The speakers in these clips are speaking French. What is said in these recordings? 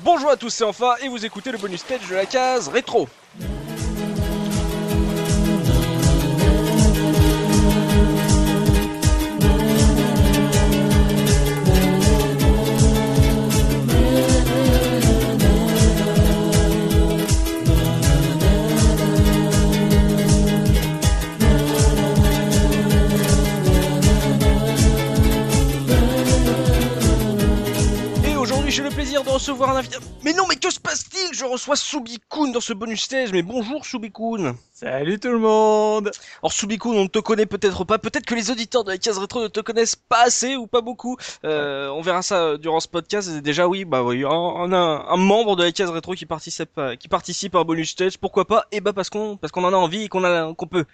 Bonjour à tous, c'est enfin et vous écoutez le bonus stage de la case rétro. Recevoir un invité. Mais non, que Je reçois Subikun dans ce bonus stage. Mais bonjour Subikun. Salut tout le monde Alors Subikun, on ne te connaît peut-être pas. Peut-être que les auditeurs de la case rétro ne te connaissent pas assez ou pas beaucoup. Euh, on verra ça euh, durant ce podcast. Déjà, oui, bah oui, on a un, un membre de la case rétro qui participe, à- qui participe à un bonus stage. Pourquoi pas? Et bah parce qu'on, parce qu'on en a envie et qu'on a, qu'on peut.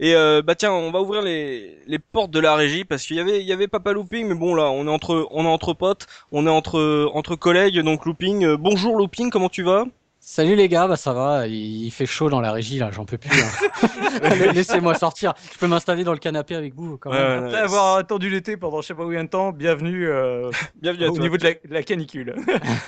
Et euh, bah tiens, on va ouvrir les, les portes de la régie parce qu'il y avait, il y avait Papa Looping, mais bon là, on est entre, on est entre potes, on est entre, entre collègues. Donc Looping, euh, bonjour Looping, comment tu vas? Salut les gars, bah ça va, il fait chaud dans la régie là, j'en peux plus. hein. Laissez-moi sortir, je peux m'installer dans le canapé avec vous quand même. Après avoir attendu l'été pendant je sais pas combien de temps, bienvenue euh, Bienvenue à au toi. niveau de la, de la canicule.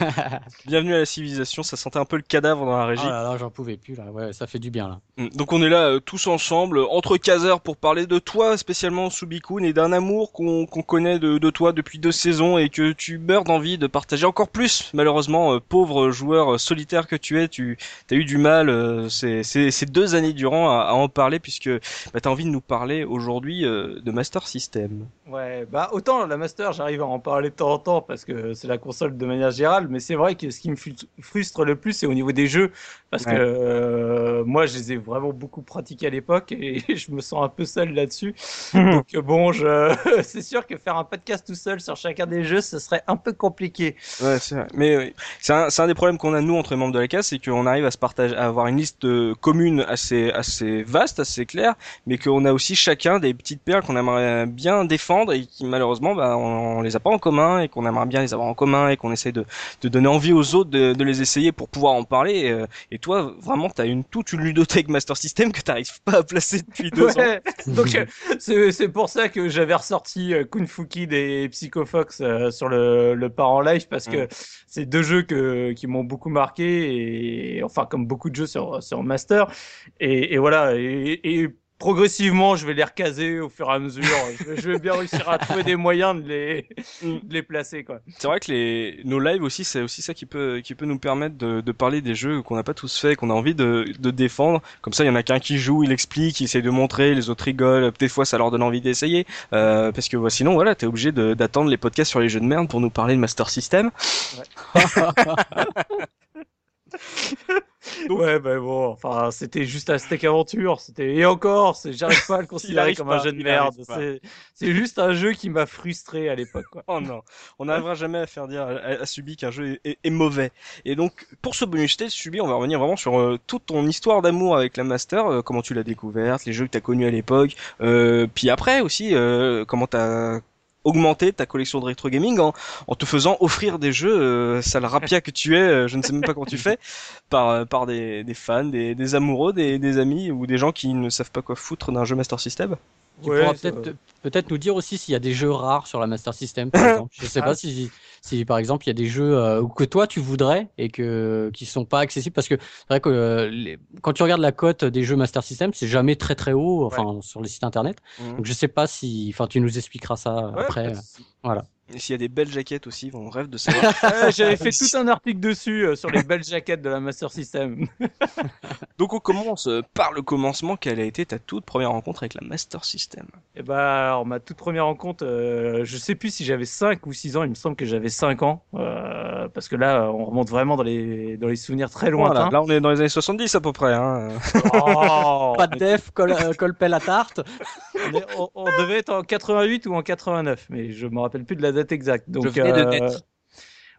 Bienvenue à la civilisation. Ça sentait un peu le cadavre dans la régie. Oh là là, j'en pouvais plus là, ouais, ça fait du bien là. Mm. Donc on est là euh, tous ensemble, entre caseurs, pour parler de toi spécialement Subikun et d'un amour qu'on connaît de, de toi depuis deux saisons et que tu meurs d'envie de partager encore plus. Malheureusement, euh, pauvre joueur solitaire que tu es, tu as eu du mal euh, ces, deux années durant à, à en parler puisque bah, tu as envie de nous parler aujourd'hui euh, de Master System. Ouais, bah autant la Master, j'arrive à en parler de temps en temps parce que c'est la console de manière générale, mais c'est vrai que ce qui me frustre le plus, c'est au niveau des jeux parce Ouais. que euh, moi, je les ai vraiment beaucoup pratiqués à l'époque et je me sens un peu seul là-dessus. Donc bon, je... c'est sûr que faire un podcast tout seul sur chacun des jeux, ce serait un peu compliqué. Ouais, c'est vrai. Mais c'est un, c'est un des problèmes qu'on a nous entre les membres de la case, c'est qu'on arrive à se partager, à avoir une liste euh, commune assez assez vaste, assez claire, mais qu'on a aussi chacun des petites perles qu'on aimerait bien défendre et qui malheureusement bah, on, on les a pas en commun et qu'on aimerait bien les avoir en commun et qu'on essaie de, de donner envie aux autres de, de les essayer pour pouvoir en parler. Et, euh, et toi, vraiment, t'as une toute une ludothèque Master System que t'arrives pas à placer depuis deux ans. Donc euh, c'est c'est pour ça que j'avais ressorti euh, Kung Fu Kid et Psycho Fox euh, sur le, le parent live parce que Mm. c'est deux jeux que, qui m'ont beaucoup marqué et enfin comme beaucoup de jeux sur, sur Master et, et voilà et, et progressivement je vais les recaser au fur et à mesure je vais, je vais bien réussir à trouver des moyens de les, Mm. de les placer quoi. C'est vrai que les nos lives aussi, c'est aussi ça qui peut qui peut nous permettre de, de parler des jeux qu'on n'a pas tous fait, qu'on a envie de, de défendre. Comme ça, il y en a qu'un qui joue, il explique, il essaye de montrer, les autres rigolent. Des fois, ça leur donne envie d'essayer, euh, parce que bah, sinon, voilà, t'es obligé de- d'attendre les podcasts sur les jeux de merde pour nous parler de Master System. Ouais bah bon enfin c'était juste un steak aventure c'était et encore c'est j'arrive pas à le considérer comme pas, un jeu de merde c'est c'est juste un jeu qui m'a frustré à l'époque. Oh non, on n'arrivera jamais à faire dire à, à Subi qu'un jeu est, est- est mauvais. Et donc, pour ce bonus stage, Subi, on va revenir vraiment sur euh, toute ton histoire d'amour avec la Master, euh, comment tu l'as découverte, les jeux que t'as connus à l'époque, euh, puis après aussi, euh, comment t'as augmenté ta collection de rétro gaming en, en te faisant offrir des jeux, euh, sale rapia que tu es, euh, je ne sais même pas comment tu fais, par, euh, par des, des fans, des, des amoureux, des, des amis ou des gens qui ne savent pas quoi foutre d'un jeu Master System. Tu Ouais, peut-être peut-être nous dire aussi s'il y a des jeux rares sur la Master System par exemple. Je sais Ah, pas si si par exemple il y a des jeux euh, que toi tu voudrais et que qui sont pas accessibles parce que c'est vrai que euh, les- quand tu regardes la cote des jeux Master System, c'est jamais très très haut enfin sur les sites internet. Mhm. Donc je sais pas si enfin tu nous expliqueras ça Ouais, après. Et s'il y a des belles jaquettes aussi, on rêve de savoir. Ouais, J'avais fait tout un article dessus euh, sur les belles jaquettes de la Master System. Donc on commence euh, par le commencement. Quelle a été ta toute première rencontre avec la Master System? Bah, alors, ma toute première rencontre, euh, je sais plus si j'avais 5 ou 6 ans, il me semble que j'avais 5 ans, euh, parce que là, on remonte vraiment dans les, dans les souvenirs très Voilà, lointains. Là on est dans les années 70 à peu près. Hein. Oh, Pas de def, colle, euh, colle pelle à tarte. on, est- on- on devait être en 88 ou en 89, mais je me rappelle plus de la date exacte. Donc, Je venais de naître.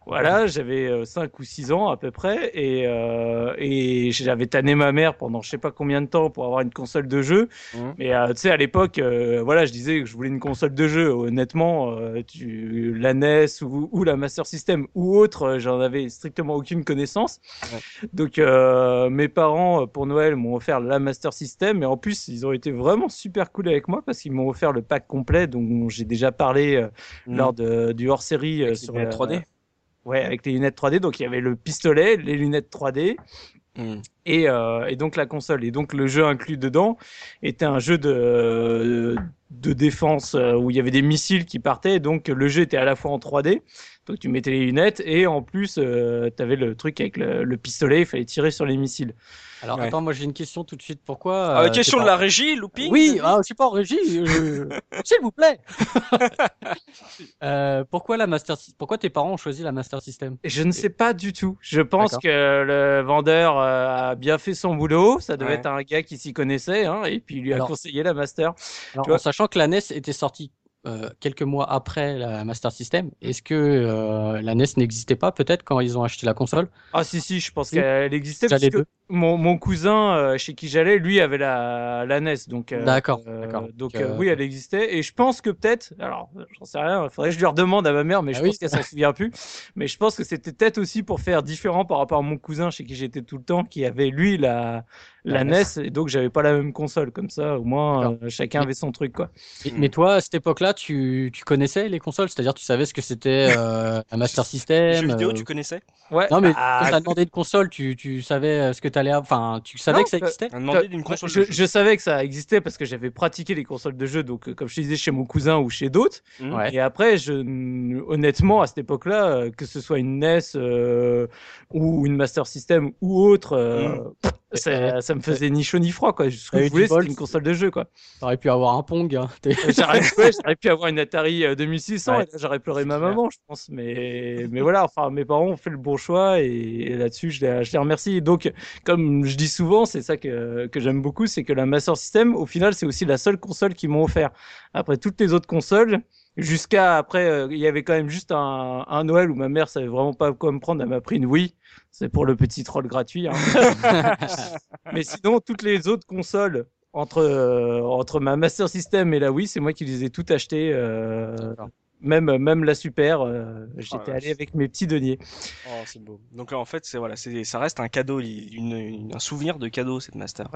Voilà, j'avais 5 ou 6 ans à peu près et, euh, et j'avais tanné ma mère pendant je sais pas combien de temps pour avoir une console de jeu. Mhm. Mais euh, tu sais, à l'époque, euh, voilà, je disais que je voulais une console de jeu. Honnêtement, euh, tu, la NES ou, ou la Master System ou autre, euh, j'en avais strictement aucune connaissance. Ouais. Donc euh, mes parents, euh, pour Noël, m'ont offert la Master System. Et en plus, ils ont été vraiment super cool avec moi parce qu'ils m'ont offert le pack complet dont j'ai déjà parlé euh, Mhm. lors de, du hors-série euh, sur la 3D. Ouais, avec les lunettes 3D. Donc il y avait le pistolet, les lunettes 3D Hmm. et, euh, et donc la console. Et donc le jeu inclus dedans était un jeu de, de défense euh, où il y avait des missiles qui partaient. Donc le jeu était à la fois en 3D, donc tu mettais les lunettes, et en plus euh, tu avais le truc avec le, le pistolet, il fallait tirer sur les missiles. Alors Ouais. attends, moi j'ai une question tout de suite. Pourquoi Ah, euh, question de la régie, looping Oui, ah, je suis pas en régie. je- S'il vous plaît. Euh, pourquoi la Master Pourquoi tes parents ont choisi la Master System? Et Je ne sais pas du tout. Je pense que le vendeur euh, a bien fait son boulot. Ça devait Ouais. être un gars qui s'y connaissait, hein, et puis il lui a Alors- conseillé la master. Alors, Tu vois- En sachant que la NES était sortie euh, quelques mois après la Master System, est-ce que euh, la NES n'existait pas peut-être quand ils ont acheté la console? Ah si si, je pense qu'elle existait parce que mon, mon cousin euh, chez qui j'allais, lui avait la, la NES, donc D'accord, d'accord. donc oui, elle existait. Et je pense que peut-être, alors j'en sais rien, il faudrait que je lui redemande à ma mère, mais je Ah pense oui. qu'elle s'en souvient plus. Mais je pense que c'était peut-être aussi pour faire différent par rapport à mon cousin chez qui j'étais tout le temps, qui avait lui la la NES, et donc j'avais pas la même console. Comme ça, au moins euh, chacun avait son truc quoi. Mais toi, à cette époque-là, tu, tu connaissais les consoles? C'est-à-dire, tu savais ce que c'était euh, la Master Les System jeux vidéo, euh, tu connaissais? Ouais. Non, mais bah, quand t'as demandé une console, tu, tu savais euh, ce que t'allais. Enfin, tu savais Non, que ça existait? On a demandé d'une console je, de jeu. je savais que ça existait parce que j'avais pratiqué les consoles de jeux, donc comme je te disais chez mon cousin ou chez d'autres. Hmm. Ouais. Et après, je, honnêtement, à cette époque-là, que ce soit une NES euh, ou une Master System ou autre, euh, ça, ça me faisait ni chaud ni froid. Quoi. Ce que je voulais, c'était une console de jeu. Quoi. T'aurais pu avoir un Pong. hein. T'es- J'aurais ouais, pu avoir une Atari euh, 2600 Ouais. et là, j'aurais pleuré ma clair. maman, je pense. Mais, mais voilà, enfin, mes parents ont fait le bon choix et, et là-dessus, je les, je les remercie. Et donc, comme je dis souvent, c'est ça que, que j'aime beaucoup, c'est que la Master System, au final, c'est aussi la seule console qu'ils m'ont offert. Après toutes les autres consoles, jusqu'à après, euh, il y avait quand même juste un, un Noël où ma mère savait vraiment pas quoi me prendre. Elle m'a pris une Wii. C'est pour le petit troll gratuit. hein. Mais sinon, toutes les autres consoles entre, euh, entre ma Master System et la Wii, c'est moi qui les ai toutes achetées. euh, même, même la Super, euh, j'étais la allé avec mes petits deniers. Oh, c'est beau. Donc là, en fait, c'est voilà, c'est ça reste un cadeau, une, une- un souvenir de cadeau cette master.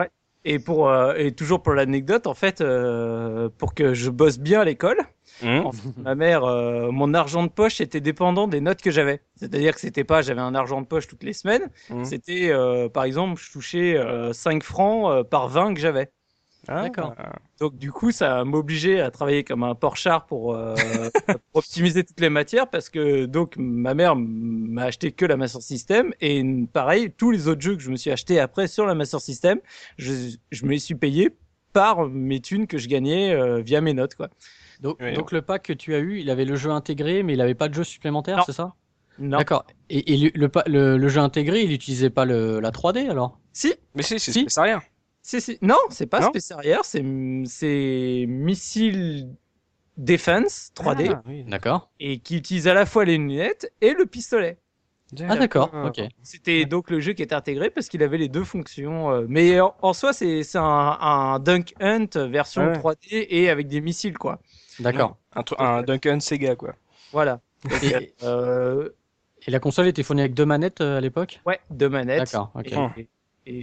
Et, pour, euh, et toujours pour l'anecdote, en fait, euh, pour que je bosse bien à l'école, Hmm. en fait, ma mère, euh, mon argent de poche était dépendant des notes que j'avais. C'est-à-dire que c'était pas, j'avais un argent de poche toutes les semaines. Hmm. C'était, euh, par exemple, je touchais euh, 5 francs euh, par 20 que j'avais. Ah, D'accord. Donc du coup, ça m'obligeait à travailler comme un porchard pour, euh, pour optimiser toutes les matières parce que donc ma mère m'a acheté que la Master System et pareil, tous les autres jeux que je me suis acheté après sur la Master System, je, je me les suis payé par mes thunes que je gagnais euh, via mes notes quoi. Donc, Oui, donc le pack que tu as eu, il avait le jeu intégré, mais il avait pas de jeu supplémentaire, c'est ça? Non. D'accord. Et, et le, le, pa- le- le jeu intégré, il utilisait pas le, la 3D alors? Si, Mais si, c'est Si. c'est rien. Non, c'est pas Non Space Harrier, c'est c'est Missile Defense 3D Ah, oui. D'accord. et qui utilise à la fois les lunettes et le pistolet. Ah d'accord. Ok. C'était donc le jeu qui était intégré parce qu'il avait les deux fonctions. euh, mais en, en soi, c'est c'est un, un Dunk Hunt version Ouais. 3D et avec des missiles, quoi. D'accord. Un, un Duncan Sega, quoi. Voilà. Donc, Et, euh, et la console était fournie avec deux manettes euh, à l'époque? Ouais, deux manettes. D'accord. Ok. Et, et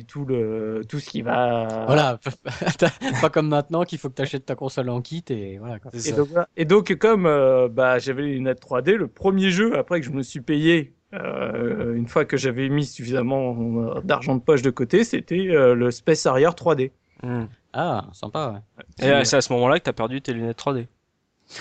tout, le, tout ce qui va. Voilà. pas comme maintenant qu'il faut que tu achètes ta console en kit et voilà. Quoi. Et donc. Et comme euh, bah, j'avais les lunettes 3D, le premier jeu après que je me suis payé, euh, une fois que j'avais mis suffisamment euh, d'argent de poche de côté, c'était euh, le Space Harrier 3D. Hmm. Ah, sympa. Ouais. Et c'est à ce moment-là que t'as perdu tes lunettes 3D.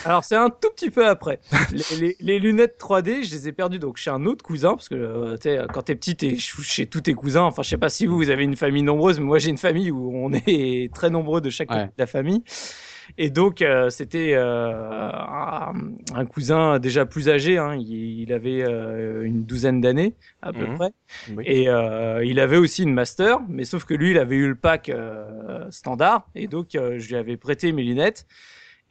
Alors c'est un tout petit peu après. les, les- les lunettes 3D, je les ai perdues donc chez un autre cousin parce que euh, tu sais, quand t'es petit, t'es ch- chez tous tes cousins. Enfin, je sais pas si vous vous avez une famille nombreuse, mais moi j'ai une famille où on est très nombreux de chaque côté de la famille. Et donc euh, c'était euh, un, cousin déjà plus âgé. Hein, il, il avait euh, une douzaine d'années à peu Mhm. près. Oui. Et euh, il avait aussi une master, mais sauf que lui, il avait eu le pack euh, standard, et donc euh, je lui avais prêté mes lunettes.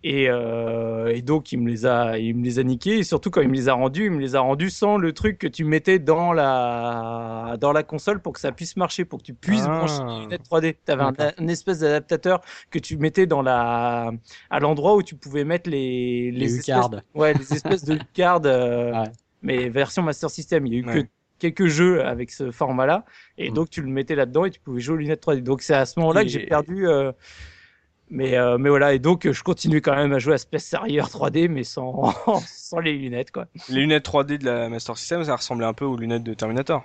Et, euh, et donc il me les a, il me les a niquées. Et surtout quand il me les a rendus, il me les a rendus sans le truc que tu mettais dans la dans la console pour que ça puisse marcher, pour que tu puisses Ah. brancher les lunettes 3D. Tu avais un, un espèce d'adaptateur que tu mettais dans la à l'endroit où tu pouvais mettre les Les espèces, U-cards. ouais, les espèces de cards. euh, Ouais. Mais version Master System, il y a eu que quelques jeux avec ce format-là, et Mm. donc tu le mettais là-dedans et tu pouvais jouer aux lunettes 3D. Donc c'est à ce moment-là que j'ai perdu euh, Mais, euh, mais voilà, et donc je continue quand même à jouer à Space Harrier 3D, mais sans, sans les lunettes, quoi. Les lunettes 3D de la Master System, ça ressemblait un peu aux lunettes de Terminator.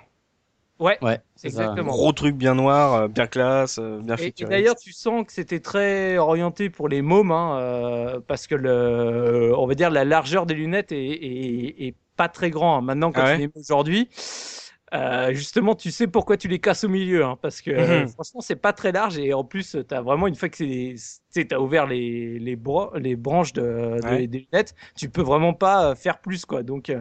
Ouais, Ouais, c'est ça. exactement. Gros truc bien noir, euh, bien classe, euh, bien Et, d'ailleurs, tu sens que c'était très orienté pour les mômes, hein, euh, parce que le, on va dire la largeur des lunettes est, est, est pas très grand. hein. Maintenant, quand Ah ouais tu les mets aujourd'hui, euh, justement, tu sais pourquoi tu les casses au milieu, hein, parce que euh, Mhm. franchement, c'est pas très large et en plus, t'as vraiment une fois que tu t'as ouvert les les, bro- les branches de, de- Ouais. des lunettes, tu peux vraiment pas euh, faire plus, quoi. Donc,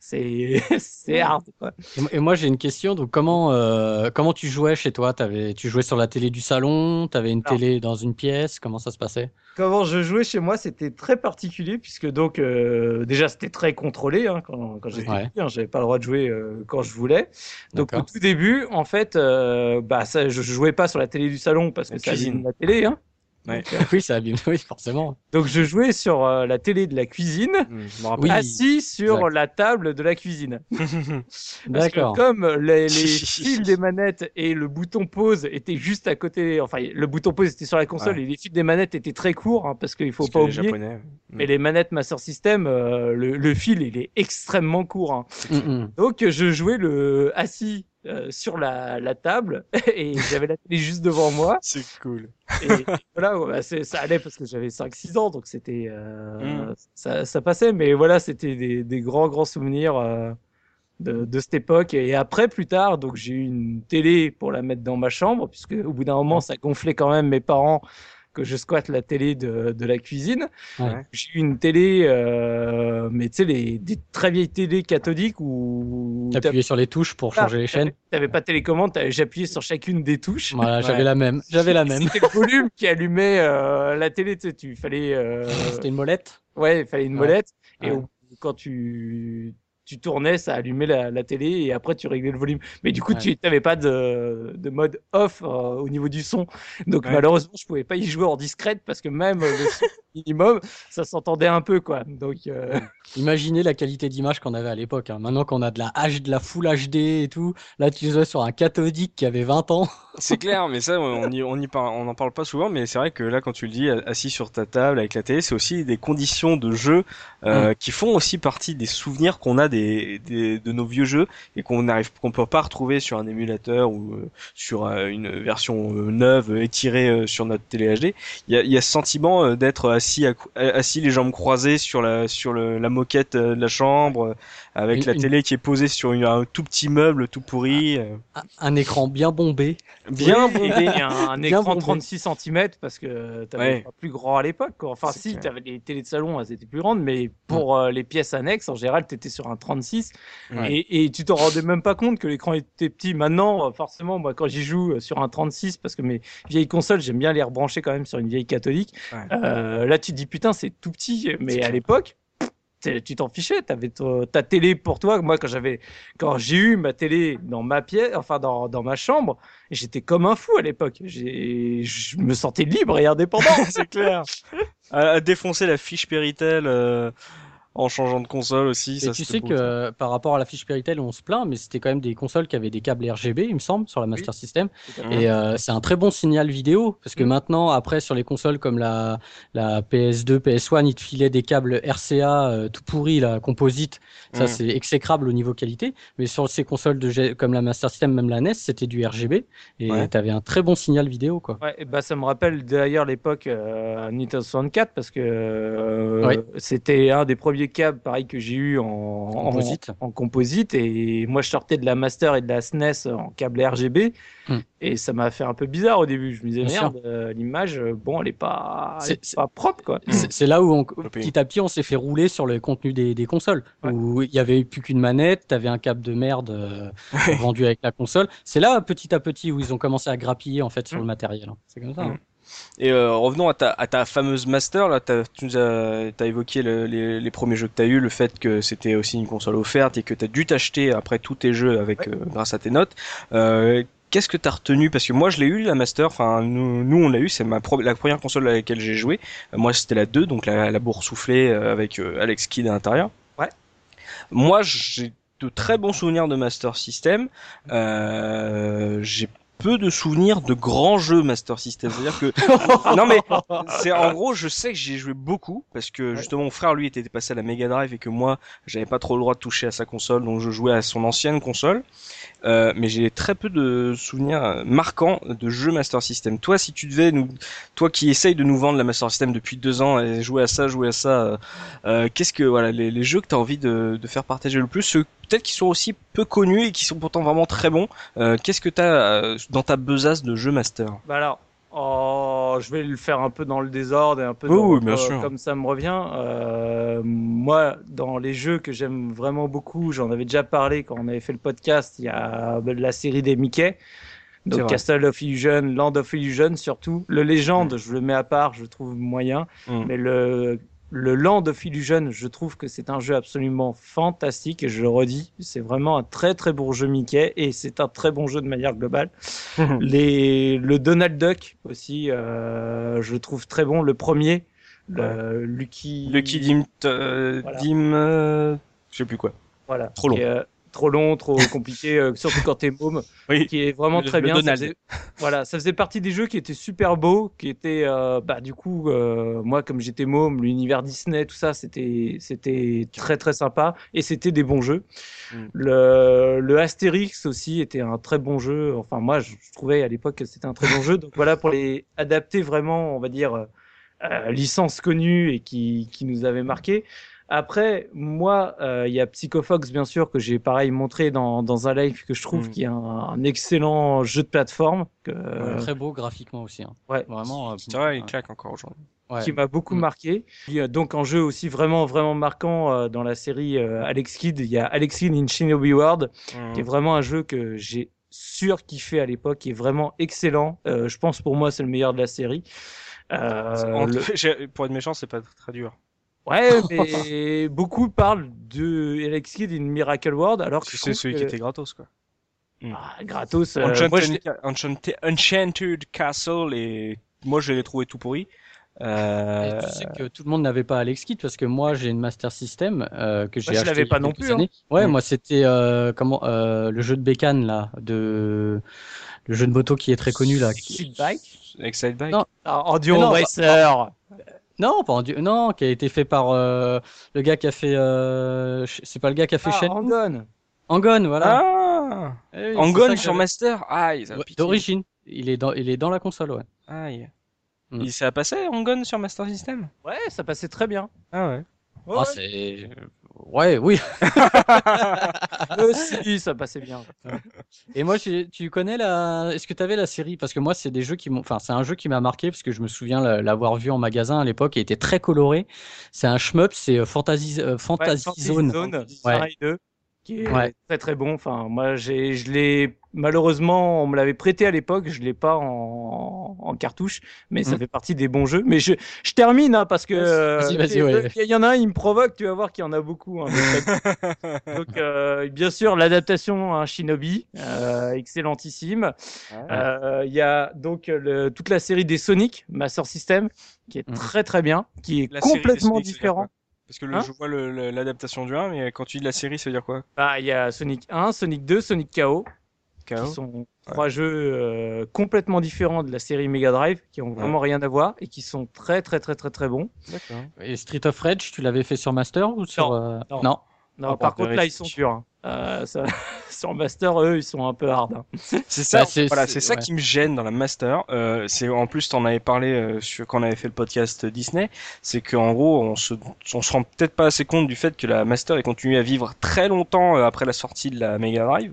c'est c'est hard. Quoi. Et moi- j'ai une question. Donc comment euh, comment tu jouais chez toi? T'avais tu jouais sur la télé du salon? T'avais une Alors. télé dans une pièce? Comment ça se passait? Comment je jouais chez moi, c'était très particulier puisque donc euh, déjà c'était très contrôlé hein, quand, quand j'étais Ouais. petit, hein, j'avais pas le droit de jouer quand je voulais. Donc au tout début, en fait, euh, bah ça, je, jouais pas sur la télé du salon parce que ça la télé. Hein. Ouais. Donc, euh, Oui, ça abîme. Oui, forcément. donc je jouais sur euh, la télé de la cuisine. Oui. assis sur exact. la table de la cuisine. Parce que D'accord. comme les, les fils des manettes et le bouton pause étaient juste à côté, enfin le bouton pause était sur la console Ouais. et les fils des manettes étaient très courts hein, parce qu'il faut Parce pas oublier. japonais. Mais les manettes Master System, euh, le, le fil, il est extrêmement court. hein. Mm, mm. Donc, je jouais le assis euh, sur la, la table et j'avais la télé juste devant moi. C'est cool. Et, et voilà, ouais, bah, ça allait parce que j'avais 5-6 ans, donc c'était euh, Mm. ça, ça passait. Mais voilà, c'était des, des grands, grands souvenirs euh, de, de cette époque. Et après, plus tard, donc j'ai eu une télé pour la mettre dans ma chambre, puisque au bout d'un moment, ça gonflait quand même mes parents que je squatte la télé de, de la cuisine. Ouais. J'ai eu une télé, euh, mais tu sais, des très vieilles télés cathodiques où T'appuyais sur les touches pour changer les chaînes. T'avais pas de télécommande, j'appuyais sur chacune des touches. Voilà, j'avais Ouais. la même. J'avais la même. C'était le volume qui allumait euh, la télé, tu sais, tu fallait, euh, C'était une molette. ouais, il fallait une Ouais. molette. Et quand tu tu tournais, ça allumait la, la télé et après tu réglais le volume. Mais du coup, Ouais. tu n'avais pas de, de mode off euh, au niveau du son. Donc Ouais. malheureusement, je pouvais pas y jouer en discrète parce que même euh, le son minimum, ça s'entendait un peu quoi. Donc euh, Imaginez la qualité d'image qu'on avait à l'époque. hein. Maintenant qu'on a de la H, de la Full HD et tout, là tu jouais sur un cathodique qui avait 20 ans. C'est clair, mais ça, on y, on y parle, on en parle pas souvent, mais c'est vrai que là, quand tu le dis, assis sur ta table avec la télé, c'est aussi des conditions de jeu euh, qui font aussi partie des souvenirs qu'on a des, de nos vieux jeux et qu'on n'arrive, qu'on peut pas retrouver sur un émulateur ou euh, sur euh, une version euh, neuve étirée sur notre télé HD. Il y a, y a ce sentiment d'être assis, assis les jambes croisées sur la, sur la moquette de la chambre, avec Une- la une- télé qui est posée sur une- un tout petit meuble tout pourri. euh, Un- Un écran bien bombé. bien Oui, et bondé. puis un, un Bien écran bombé. 36 cm parce que t'avais Ouais. pas plus grand à l'époque. Enfin, si, clair. t'avais les télés de salon, elles étaient plus grandes, mais pour euh, les pièces annexes, en général, t'étais sur un 36 Ouais. et, et tu t'en rendais même pas compte que l'écran était petit. Maintenant, euh, forcément, moi, quand j'y joue sur un 36, parce que mes vieilles consoles, j'aime bien les rebrancher quand même sur une vieille catholique. Ouais. euh, là, tu te dis putain, c'est tout petit, mais C'est à clair. l'époque. Tu t'en fichais, t'avais ta ta télé pour toi. Moi, quand j'avais, quand j'ai eu ma télé dans ma pièce, enfin dans, dans ma chambre, j'étais comme un fou à l'époque. Je me sentais libre et indépendant. c'est clair. À, à défoncer la fiche Péritel euh, en changeant de console aussi. Et ça, tu sais beau, que ça. euh, par rapport à la fiche Péritel, on se plaint, mais c'était quand même des consoles qui avaient des câbles RGB, il me semble, sur la Master System. Et euh, c'est un très bon signal vidéo, parce que Mhm. maintenant, après, sur les consoles comme la, la PS2, PS1, ils te filaient des câbles RCA euh, tout pourris, là, composite. Ça, Mhm. c'est exécrable au niveau qualité. Mais sur ces consoles de, comme la Master System, même la NES, c'était du RGB. Et Ouais. tu avais un très bon signal vidéo, quoi. Ouais, et bah ça me rappelle d'ailleurs l'époque euh, Nintendo 64 parce que euh, Ouais. c'était un des premiers câbles pareil que j'ai eu en, en- Composite. en, composite et moi je sortais de la Master et de la SNES en câble RGB Hmm. et ça m'a fait un peu bizarre au début. Je me disais Bien merde, euh, l'image euh, bon elle est pas, elle est pas propre quoi. C'est c'est là où, on, petit à petit, on s'est fait rouler sur le contenu des, des consoles. Ouais. Où il y avait plus qu'une manette, t'avais un câble de merde euh, vendu avec la console. C'est là, petit à petit, où ils ont commencé à grappiller en fait sur Mm. le matériel. hein. C'est comme ça. hein. Et euh, revenons à ta, à ta fameuse Master, là, tu nous as, évoqué le- les, les premiers jeux que t'as eu, le fait que c'était aussi une console offerte et que t'as dû t'acheter après tous tes jeux avec, euh, grâce à tes notes. Euh, Qu'est-ce que t'as retenu? Parce que moi je l'ai eu la Master, enfin nous, nous on l'a eu, c'est ma la première console à laquelle j'ai joué. Moi c'était la 2, donc la, la boursouflée avec Alex Kidd à l'intérieur. Ouais. Moi j'ai de très bons souvenirs de Master System. Euh, j'ai peu de souvenirs de grands jeux Master System. C'est-à-dire que non mais c'est en gros, je sais que j'y ai joué beaucoup parce que justement mon frère lui était passé à la Mega Drive et que moi j'avais pas trop le droit de toucher à sa console, donc je jouais à son ancienne console. Euh, mais j'ai très peu de souvenirs marquants de jeux Master System. Toi, si tu devais nous, toi qui essayes de nous vendre la Master System depuis deux ans et jouer à ça, jouer à ça, euh, euh qu'est-ce que voilà les, jeux que tu as envie de, faire partager le plus, ceux peut-être qui sont aussi peu connus et qui sont pourtant vraiment très bons. Euh, qu'est-ce que tu as euh, dans ta besace de jeux Master? Bah Oh, je vais le faire un peu dans le désordre et un peu comme ça me revient. Euh, moi, dans les jeux que j'aime vraiment beaucoup, j'en avais déjà parlé quand on avait fait le podcast, il y a la série des Mickey. Donc Castle of Illusion, Land of Illusion surtout. Le Légende, mm. je le mets à part, je trouve moyen. Mm. Mais le le Land of Illusion, je trouve que c'est un jeu absolument fantastique et je le redis, c'est vraiment un très très bon jeu Mickey et c'est un très bon jeu de manière globale. Les, le Donald Duck aussi, euh, je trouve très bon. Le premier, le Lucky. Lucky Dim, euh, Dim, euh, je sais plus quoi. Voilà. Trop long trop long, trop compliqué, euh, surtout quand t'es môme, qui est vraiment très bien. Ça faisait, voilà, ça faisait partie des jeux qui étaient super beaux, qui étaient, euh, bah du coup, euh, moi comme j'étais môme, l'univers Disney, tout ça, c'était, c'était très très sympa et c'était des bons jeux. Mm. Le, le Astérix aussi était un très bon jeu. Enfin moi, je, trouvais à l'époque que c'était un très bon jeu. Donc voilà pour les adapter vraiment, on va dire. licence connue et qui, qui nous avait marqué. Après, moi, euh, il y a Psychofox, bien sûr, que j'ai pareil montré dans, dans un live que je trouve mm. qui est un, excellent jeu de plateforme. Que, très beau graphiquement aussi. Hein. Ouais. Vraiment. Euh, c'est vrai, il claque encore aujourd'hui. Ouais. Qui m'a beaucoup mm. marqué. donc, un jeu aussi vraiment, vraiment marquant euh, dans la série Alex Kidd, il y a Alex Kidd in Shinobi World, mm. qui est vraiment un jeu que j'ai sûr kiffé à l'époque, qui est vraiment excellent. je pense pour moi, c'est le meilleur de la série. Le... Pour être méchant, c'est pas très dur. Ouais, mais beaucoup parlent de Alex Kidd in Miracle World alors que c'est celui qui était gratos quoi. Hmm. Ah, gratos. Euh, Enchanted, Enchanted, Castle et moi je l'ai trouvé tout pourri. Euh... tu sais que tout le monde n'avait pas Alex Kidd parce que moi j'ai une Master System euh, que j'ai acheté. Je l'avais pas non plus. Hein. Ouais, hmm. moi c'était euh, comment euh, le jeu de bécane là, de le jeu de moto qui est très connu là. Excite Bike. Excite Bike. Non, Enduro Racer. Non, pas non, qui a été fait par euh, le gars qui a fait. Euh, c'est pas le gars qui a fait ah, Angon. Angon, voilà. Ah. Eh Angon sur Master. Aïe. D'origine. Il est dans, il est dans la console, ouais. Aïe. Mm. Il s'est passé Angon sur Master System? Ouais, ça passait très bien. Ah ouais. Ah, c'est Ouais, oui. Aussi, ça passait bien. Et moi, tu, tu connais la. Est-ce que tu avais la série? Parce que moi, c'est des jeux qui m'ont. Enfin, c'est un jeu qui m'a marqué parce que je me souviens l'avoir vu en magasin à l'époque et était très coloré. C'est un shmup, c'est euh, Fantasy, euh, Fantasy, Zone. Zone ouais. qui est très très bon. Enfin, moi, j'ai, je l'ai Malheureusement, on me l'avait prêté à l'époque, je l'ai pas en, cartouche, mais ça hmm. fait partie des bons jeux. Mais je, je termine hein, parce que il y, en a un, il me provoque, tu vas voir qu'il y en a beaucoup. Hein, Donc, euh, bien sûr, l'adaptation à Shinobi, euh, excellentissime. Euh, il y a donc le, toute la série des Sonic, Master System, qui est hmm. très très bien, qui est complètement différent. Parce que hein? je vois l'adaptation du 1, mais quand tu dis la série, ça veut dire quoi? Bah, il y a Sonic 1, Sonic 2, Sonic KO, qui sont trois jeux euh, complètement différents de la série Mega Drive, qui ont vraiment rien à voir et qui sont très très très très très bons. Et Street of Rage, tu l'avais fait sur Master ou sur Non. Euh, non. non. Ah, par contre, là, ils sont durs. Hein. Euh, ça, sur Master, eux, ils sont un peu hard. Hein. C'est ça, bah, voilà, c'est ça qui me gêne dans la Master. Euh, c'est en plus, t'en avais parlé euh, sur, quand on avait fait le podcast Disney, c'est qu'en gros, on se, on se rend peut-être pas assez compte du fait que la Master est continué à vivre très longtemps euh, après la sortie de la Mega Drive.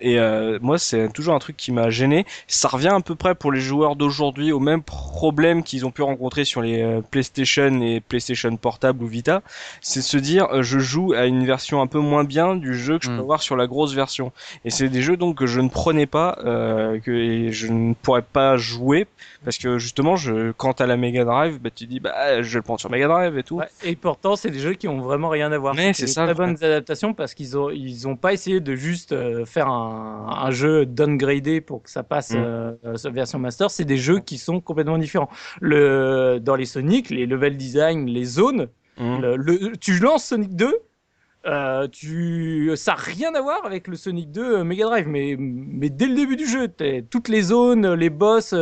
Et euh, moi, c'est toujours un truc qui m'a gêné. Ça revient à peu près pour les joueurs d'aujourd'hui au même problème qu'ils ont pu rencontrer sur les euh, PlayStation et PlayStation Portable ou Vita, c'est se dire, je joue à une version un peu moins bien du jeu que je peux mm. voir sur la grosse version. Et c'est des jeux donc que je ne prenais pas, euh, que je ne pourrais pas jouer parce que justement, je, quand t'as la Mega Drive, bah, tu dis bah je vais le prendre sur Mega Drive et tout. et pourtant, c'est des jeux qui ont vraiment rien à voir. Mais c'est ça. Très bonnes adaptations parce qu'ils ont ils ont pas essayé de juste euh, faire un, un jeu downgradé pour que ça passe mm. euh, sur version master. C'est des jeux qui sont complètement différents. Le dans les Sonic, les level design, les zones. Mm. Le, tu lances Sonic 2, Euh, tu, ça n'a rien à voir avec le Sonic 2 Mega Drive, mais, mais dès le début du jeu, toutes les zones, les boss,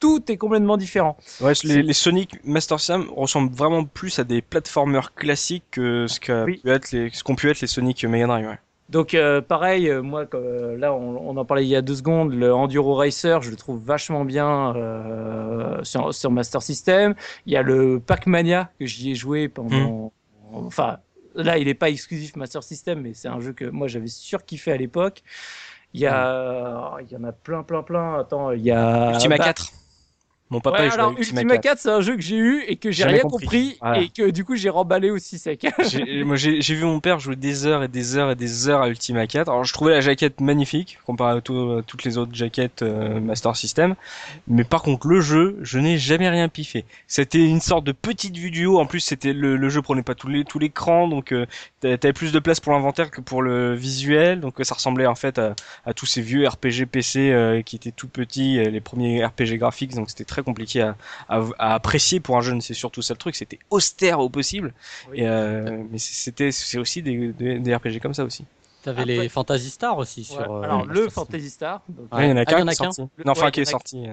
tout est complètement différent. Ouais, les, les, Sonic Master System ressemblent vraiment plus à des platformers classiques que ce qu'ont pu, être les, ce qu'ont pu être les Sonic Mega Drive. Ouais. Donc euh, pareil, euh, moi euh, là on, en parlait il y a deux secondes, le Enduro Racer, je le trouve vachement bien euh, sur, sur, Master System. Il y a le Pac-Mania que j'y ai joué pendant, mmh. enfin là il n'est pas exclusif Master System, mais c'est un jeu que moi j'avais surkiffé à l'époque. Il y a, il y en a plein, plein, plein. Attends, il y a Ultima 4. Mon papa ouais, alors, Ultima 4, c'est un jeu que j'ai eu et que j'ai rien compris, et que du coup j'ai remballé aussi sec. moi j'ai vu mon père jouer des heures et des heures et des heures à Ultima 4. Alors je trouvais la jaquette magnifique comparé à, toutes les autres jaquettes euh, Master System, mais par contre le jeu, je n'ai jamais rien piffé. C'était une sorte de petite vue du haut. En plus c'était le, le, jeu prenait pas tout l'écran, donc euh, t'avais plus de place pour l'inventaire que pour le visuel, donc ça ressemblait en fait à, à tous ces vieux RPG PC euh, qui étaient tout petits, euh, les premiers RPG graphiques, donc c'était très compliqué à, à, apprécier pour un jeune. C'est surtout ça le truc, c'était austère au possible. Et, euh, mais c'était c'est aussi des, des, RPG comme ça aussi. T'avais les Fantasy Star aussi sur. Euh, alors le Fantasy Star. il y en a qu'un qui est sorti. Non, enfin qui est sorti.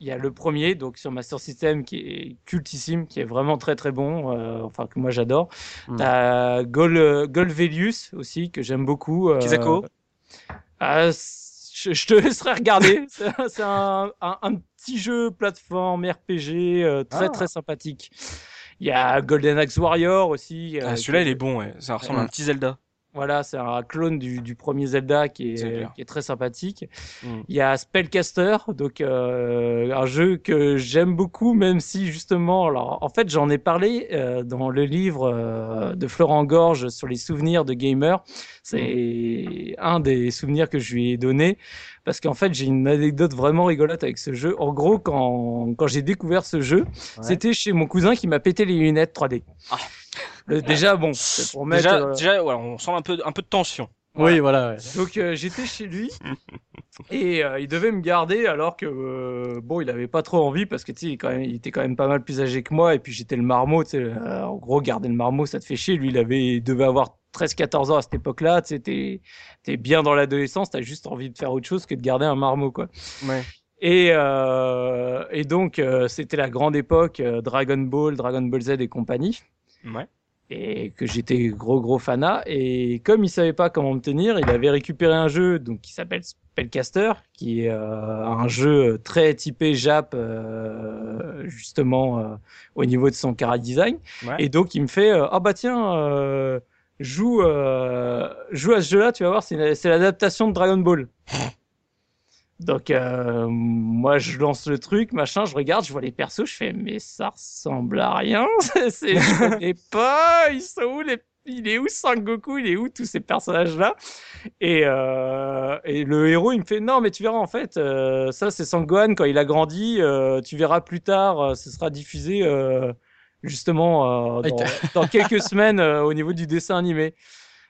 Il y a le premier, donc sur Master System, qui est cultissime, qui est vraiment très très bon, euh, enfin que moi j'adore. Mm. T'as Gol, Golvelius aussi, que j'aime beaucoup. Euh, Kizako ah, je, te laisserai regarder. c'est un, un, petit jeu plateforme RPG euh, très ah. très sympathique. Il y a Golden Axe Warrior aussi. Euh, ah, celui-là, il est bon, ouais. ça ressemble à un petit Zelda. Voilà, c'est un clone du, du, premier Zelda qui est, qui est très sympathique. Mm. Il y a Spellcaster, donc euh, un jeu que j'aime beaucoup, même si justement, alors en fait j'en ai parlé euh, dans le livre euh, de Florent Gorge sur les souvenirs de gamer. C'est mm. un des souvenirs que je lui ai donné parce qu'en fait j'ai une anecdote vraiment rigolote avec ce jeu. En gros, quand, quand j'ai découvert ce jeu, c'était chez mon cousin qui m'a pété les lunettes 3D. Ah déjà, bon, pour mettre. Déjà, euh, déjà voilà, on sent un peu, un peu de tension. Oui, voilà. Donc euh, j'étais chez lui et euh, il devait me garder alors que bon, il avait pas trop envie parce que tu sais, quand même, il était quand même pas mal plus âgé que moi et puis j'étais le marmot. Tu sais, en gros, garder le marmot, ça te fait chier. Lui, il avait, il devait avoir 13-14 ans à cette époque-là. Tu sais, t'es, t'es bien dans l'adolescence, t'as juste envie de faire autre chose que de garder un marmot, quoi. Ouais. Et, euh, et donc, c'était la grande époque Dragon Ball, Dragon Ball Z et compagnie. Ouais et que j'étais gros gros fanat. Et comme il savait pas comment me tenir, il avait récupéré un jeu donc qui s'appelle Spellcaster qui est euh, un jeu très typé Jap euh, justement euh, au niveau de son cara design. Et donc il me fait ah oh bah tiens joue joue à ce jeu-là, tu vas voir c'est l'adaptation de Dragon Ball. Donc euh, moi je lance le truc, machin, je regarde, je vois les persos, je fais mais ça ressemble à rien, c'est je connais pas, ils sont où les il est où Sangoku, il est où tous ces personnages là et, euh, et le héros il me fait non mais tu verras en fait euh, ça c'est Sangohan quand il a grandi, euh, tu verras plus tard, euh, ce sera diffusé justement dans, dans, quelques semaines au niveau du dessin animé.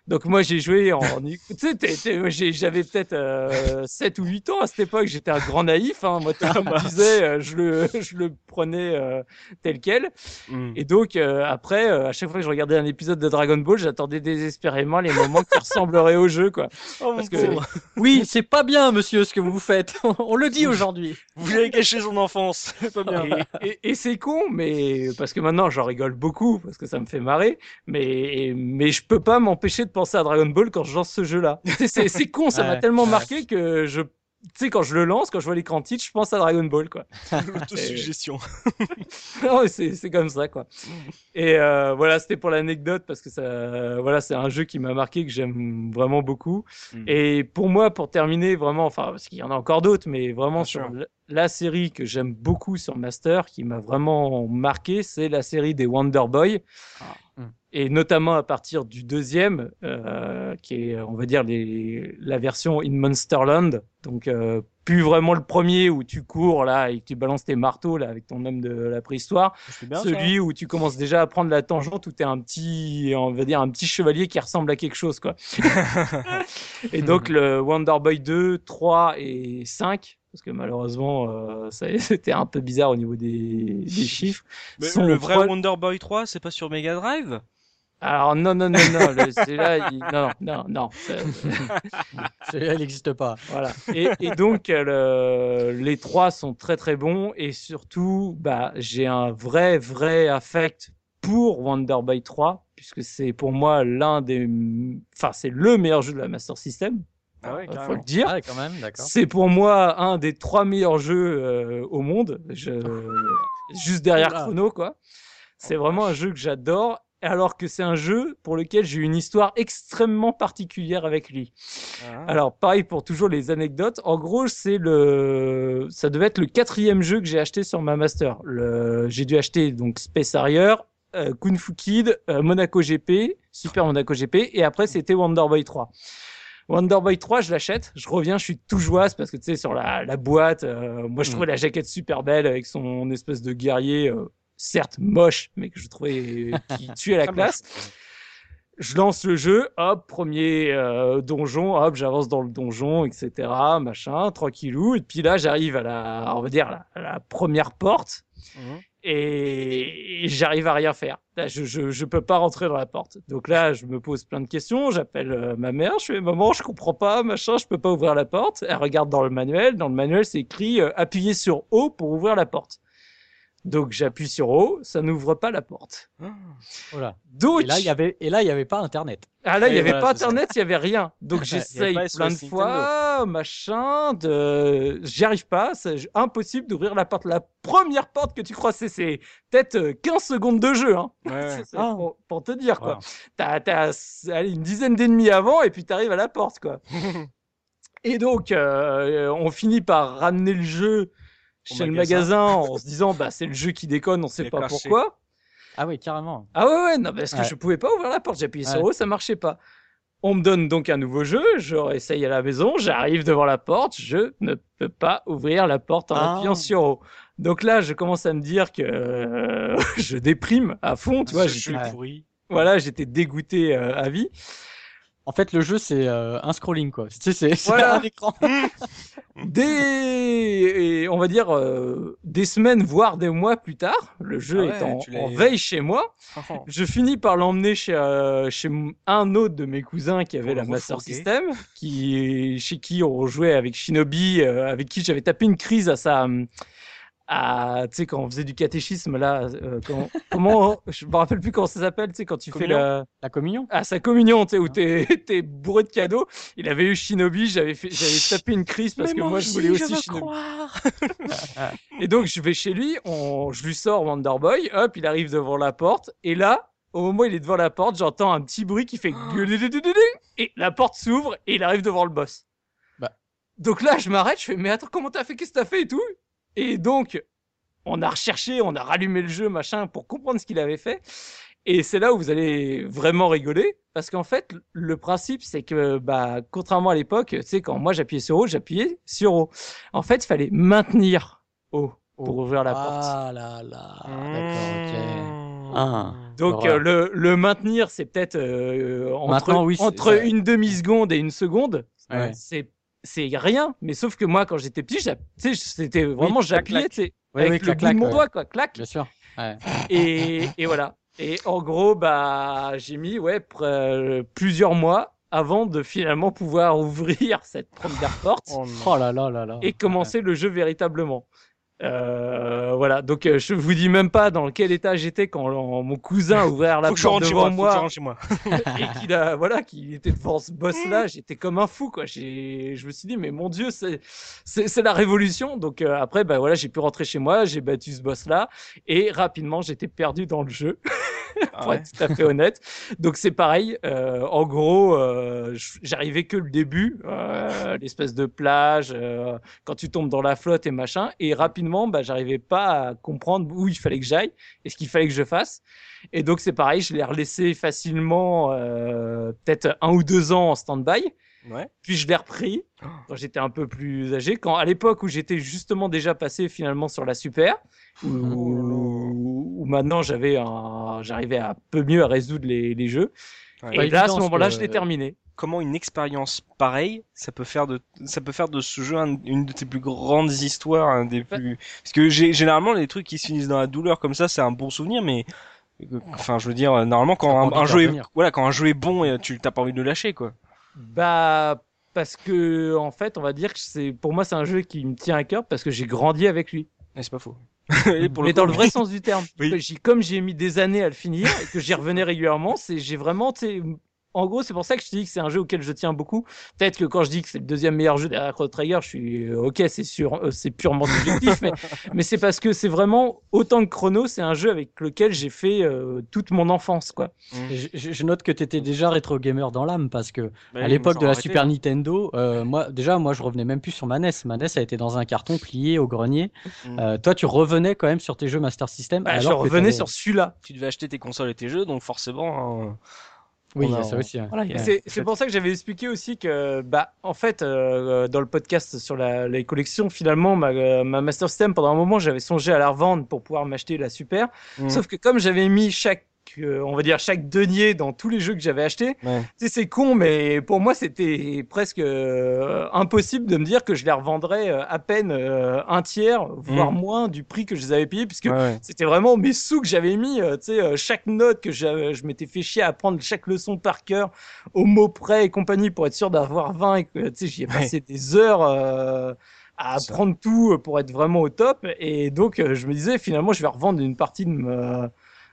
Donc moi j'ai joué en tu sais j'avais peut-être euh, 7 ou 8 ans à cette époque, j'étais un grand naïf hein. moi comme je disais euh, je le je le prenais euh, tel quel. Mm. Et donc euh, après à chaque fois que je regardais un épisode de Dragon Ball, j'attendais désespérément les moments qui ressembleraient au jeu quoi. Oh, Parce que oui, c'est pas bien monsieur ce que vous faites. On le dit aujourd'hui. Vous avez caché son enfance, c'est pas bien. Et, et, c'est con mais parce que maintenant j'en rigole beaucoup parce que ça me fait marrer mais mais je peux pas m'empêcher de penser à Dragon Ball quand je lance ce jeu-là. C'est con, ça m'a tellement marqué que je tu sais, quand je le lance, quand je vois l'écran titre, je pense à Dragon Ball, quoi. L'autosuggestion. non, c'est comme ça, quoi. Et euh, voilà, c'était pour l'anecdote parce que ça, voilà, c'est un jeu qui m'a marqué, que j'aime vraiment beaucoup. Mm. Et pour moi, pour terminer, vraiment, enfin, parce qu'il y en a encore d'autres, mais vraiment sur la série que j'aime beaucoup sur Master, qui m'a vraiment marqué, c'est la série des Wonder Boy. Ah et notamment à partir du deuxième, euh, qui est, on va dire, les, la version in Monsterland. Donc, euh, plus vraiment le premier où tu cours là et que tu balances tes marteaux là avec ton homme de la préhistoire. Celui où tu commences déjà à prendre la tangente où tu es un petit, on va dire, un petit chevalier qui ressemble à quelque chose, quoi. et donc, le Wonder Boy 2, 3 et 5 parce que malheureusement, euh, c'était un peu bizarre au niveau des, des chiffres. Mais le vrai Wonder Boy 3, c'est pas sur Mega Drive? Alors non, non, non, non, le- celui-là, il- non, non, non. ça- Celui-là, il n'existe pas. Voilà. Et, et donc, euh, le- les trois sont très très bons et surtout, bah, j'ai un vrai vrai affect pour Wonder Boy 3 puisque c'est pour moi l'un des, enfin c'est le meilleur jeu de la Master System, Ah ouais, euh, faut le dire. Ah, quand même, d'accord. C'est pour moi un des trois meilleurs jeux euh, au monde, Je- juste derrière. Chrono quoi. C'est vraiment un jeu que j'adore. Alors que c'est un jeu pour lequel j'ai eu une histoire extrêmement particulière avec lui. Ah. Alors, pareil pour toujours les anecdotes. En gros, c'est le, ça devait être le quatrième jeu que j'ai acheté sur ma master. Le... J'ai dû acheter donc Space Harrier, euh, Kung Fu Kid, euh, Monaco GP, Super Monaco GP, et après c'était Wonder Boy 3. Wonder Boy 3, je l'achète, je reviens, je suis tout joyeuse parce que tu sais, sur la, la boîte, euh, moi je trouvais la jaquette super belle avec son espèce de guerrier, euh, certes moche, mais que je trouvais qui tuait la classe. Je lance le jeu, hop, premier euh, donjon, hop, j'avance dans le donjon, etc., machin, tranquillou. Et puis là, j'arrive à la, on va dire, la, à la première porte Mhm. et, et j'arrive à rien faire. Là, je, je, je peux pas rentrer dans la porte. Donc là, je me pose plein de questions. J'appelle euh, ma mère. Je fais maman, je comprends pas, machin, je peux pas ouvrir la porte. Elle regarde dans le manuel. Dans le manuel, c'est écrit euh, appuyez sur O pour ouvrir la porte. Donc j'appuie sur O, ça n'ouvre pas la porte. Voilà. Donc Et là, il y avait, et là, il y avait pas Internet. ah là, il n'y avait voilà, pas internet, il n'y avait rien. Donc j'essaye plein de fois, machin, de... j'y arrive pas, c'est impossible d'ouvrir la porte. La première porte que tu crois, c'est- peut-être euh, 15 secondes de jeu, hein. Ouais, Ah. pour, pour te dire, quoi. T'as allez, une dizaine d'ennemis avant et puis t'arrives à la porte, quoi. Et donc, euh, on finit par ramener le jeu Chez le magasin. en se disant, bah, c'est le jeu qui déconne, on sait Les pas pourquoi. Ah oui, carrément. Ah ouais, ouais, non, parce que Ouais. je pouvais pas ouvrir la porte. J'ai appuyé sur Ouais. O, ça marchait pas. On me donne donc un nouveau jeu, je réessaye à la maison, j'arrive devant la porte, je ne peux pas ouvrir la porte en Ah. appuyant sur O. Donc là, je commence à me dire que euh, je déprime à fond, tu vois, jeu Ouais. pourri. voilà, j'étais dégoûté euh, à vie. En fait, le jeu, c'est euh, un scrolling, quoi. Tu sais, c'est c'est Voilà. un écran. Des, et on va dire, euh, des semaines, voire des mois plus tard, le jeu Ah ouais, est en, veille chez moi, Je finis par l'emmener chez, euh, chez un autre de mes cousins qui avait Pour la le Master. System, qui, chez qui on jouait avec Shinobi, euh, avec qui j'avais tapé une crise à sa. À, tu sais, quand on faisait du catéchisme, là, euh, quand- comment, je me rappelle plus comment ça s'appelle, tu sais, quand tu fais la, La communion. à sa communion, tu sais, où t'es, t'es bourré de cadeaux. Il avait eu Shinobi, j'avais fait, j'avais tapé une crise parce que moi, je voulais aussi Shinobi. Et donc, je vais chez lui, on, je lui sors Wonder Boy, hop, il arrive devant la porte, et là, au moment où il est devant la porte, j'entends un petit bruit qui fait gueuludududududung, et la porte s'ouvre et il arrive devant le boss. Bah. Donc là, je m'arrête, je fais, mais attends, comment t'as fait, qu'est-ce que t'as fait et tout? Et donc, on a recherché, on a rallumé le jeu, machin, pour comprendre ce qu'il avait fait. Et c'est là où vous allez vraiment rigoler, parce qu'en fait, le principe, c'est que, bah, contrairement à l'époque, tu sais, quand moi j'appuyais sur O, j'appuyais sur O. En fait, il fallait maintenir O pour Oh. ouvrir la porte. Ah là là. D'accord, ok. Mmh. Ah. Donc euh, le, le maintenir, c'est peut-être euh, entre, oui, une demi-seconde et une seconde. Ouais. C'est c'est rien, mais sauf que moi, quand j'étais petit, c'était vraiment, clac, j'appuyais, tu sais, Oui, avec oui, le clac, bout de mon doigt, quoi, clac. Bien sûr. Ouais. Et, et voilà. Et en gros, bah, j'ai mis ouais, euh, plusieurs mois avant de finalement pouvoir ouvrir cette première porte Oh. Oh là là là là. et commencer le jeu véritablement. Euh, voilà, donc euh, je vous dis même pas dans quel état j'étais quand mon cousin ouvert la porte devant moi. Et qu'il a voilà qu'il était devant ce boss là j'étais comme un fou quoi. J'ai je me suis dit mais mon dieu c'est c'est c'est la révolution. Donc euh, après bah voilà j'ai pu rentrer chez moi j'ai battu ce boss là et rapidement j'étais perdu dans le jeu Ah pour ouais. être tout à fait honnête. Donc c'est pareil euh, en gros euh, j'arrivais que le début euh, l'espèce de plage euh, quand tu tombes dans la flotte et machin et rapidement bah j'arrivais pas à comprendre où il fallait que j'aille et ce qu'il fallait que je fasse et donc c'est pareil, je l'ai relaissé facilement, euh, peut-être un ou deux ans en stand-by. Ouais. Puis je l'ai repris quand j'étais un peu plus âgé, quand à l'époque où j'étais justement déjà passé finalement sur la super, où, où- où maintenant j'avais un, j'arrivais un peu mieux à résoudre les, les jeux. Ouais. Et là, à ce moment-là, je l'ai terminé. Comment une expérience pareille, ça peut faire de, ça peut faire de ce jeu un- une de tes plus grandes histoires, un des plus, parce que j'ai- généralement les trucs qui se finissent dans la douleur comme ça, c'est un bon souvenir, mais Enfin, je veux dire, normalement, T'as quand un, jeu est, voilà, quand un jeu est bon, et tu t'as pas envie de le lâcher, quoi. Bah parce que en fait, on va dire que c'est pour moi c'est un jeu qui me tient à cœur parce que j'ai grandi avec lui. Et c'est pas faux. Et pour mais coup, dans le vrai sens du terme. Oui. Comme j'ai mis des années à le finir et que j'y revenais régulièrement, c'est j'ai vraiment, en gros, c'est pour ça que je te dis que c'est un jeu auquel je tiens beaucoup. Peut-être que quand je dis que c'est le deuxième meilleur jeu derrière Chrono Trigger, je suis euh, ok, c'est sûr, euh, c'est purement subjectif, mais, mais c'est parce que c'est vraiment autant que Chrono, c'est un jeu avec lequel j'ai fait euh, toute mon enfance, quoi. Je, je- je note que tu étais déjà rétro gamer dans l'âme parce que Bah à l'époque de la Super. Nintendo, euh, moi déjà moi je revenais même plus sur ma NES. Ma NES a été dans un carton plié au grenier. Mm. Euh, toi tu revenais quand même sur tes jeux Master System. Bah, je alors que revenais sur celui-là. Tu devais acheter tes consoles et tes jeux, donc forcément. hein, Oui, on il y a- a ça aussi. Voilà, Ouais. C'est pour ça que j'avais expliqué aussi que, bah, en fait, euh, dans le podcast sur la, les collections, finalement, ma, euh, ma Master System, pendant un moment, j'avais songé à la revendre pour pouvoir m'acheter la Super. Mm. Sauf que comme j'avais mis chaque, on va dire, chaque denier dans tous les jeux que j'avais achetés, Ouais. tu sais, c'est con, mais pour moi, c'était presque euh, impossible de me dire que je les revendrais euh, à peine euh, un tiers, voire Mm. moins du prix que je les avais payés, puisque Ouais, c'était vraiment mes sous que j'avais mis, euh, tu sais, chaque note que je m'étais fait chier à apprendre chaque leçon par cœur, au mot près et compagnie, pour être sûr d'avoir 20 et que, tu sais, j'y ai Ouais. passé des heures à apprendre tout pour être vraiment au top. Et donc, je me disais, finalement, je vais revendre une partie de, me-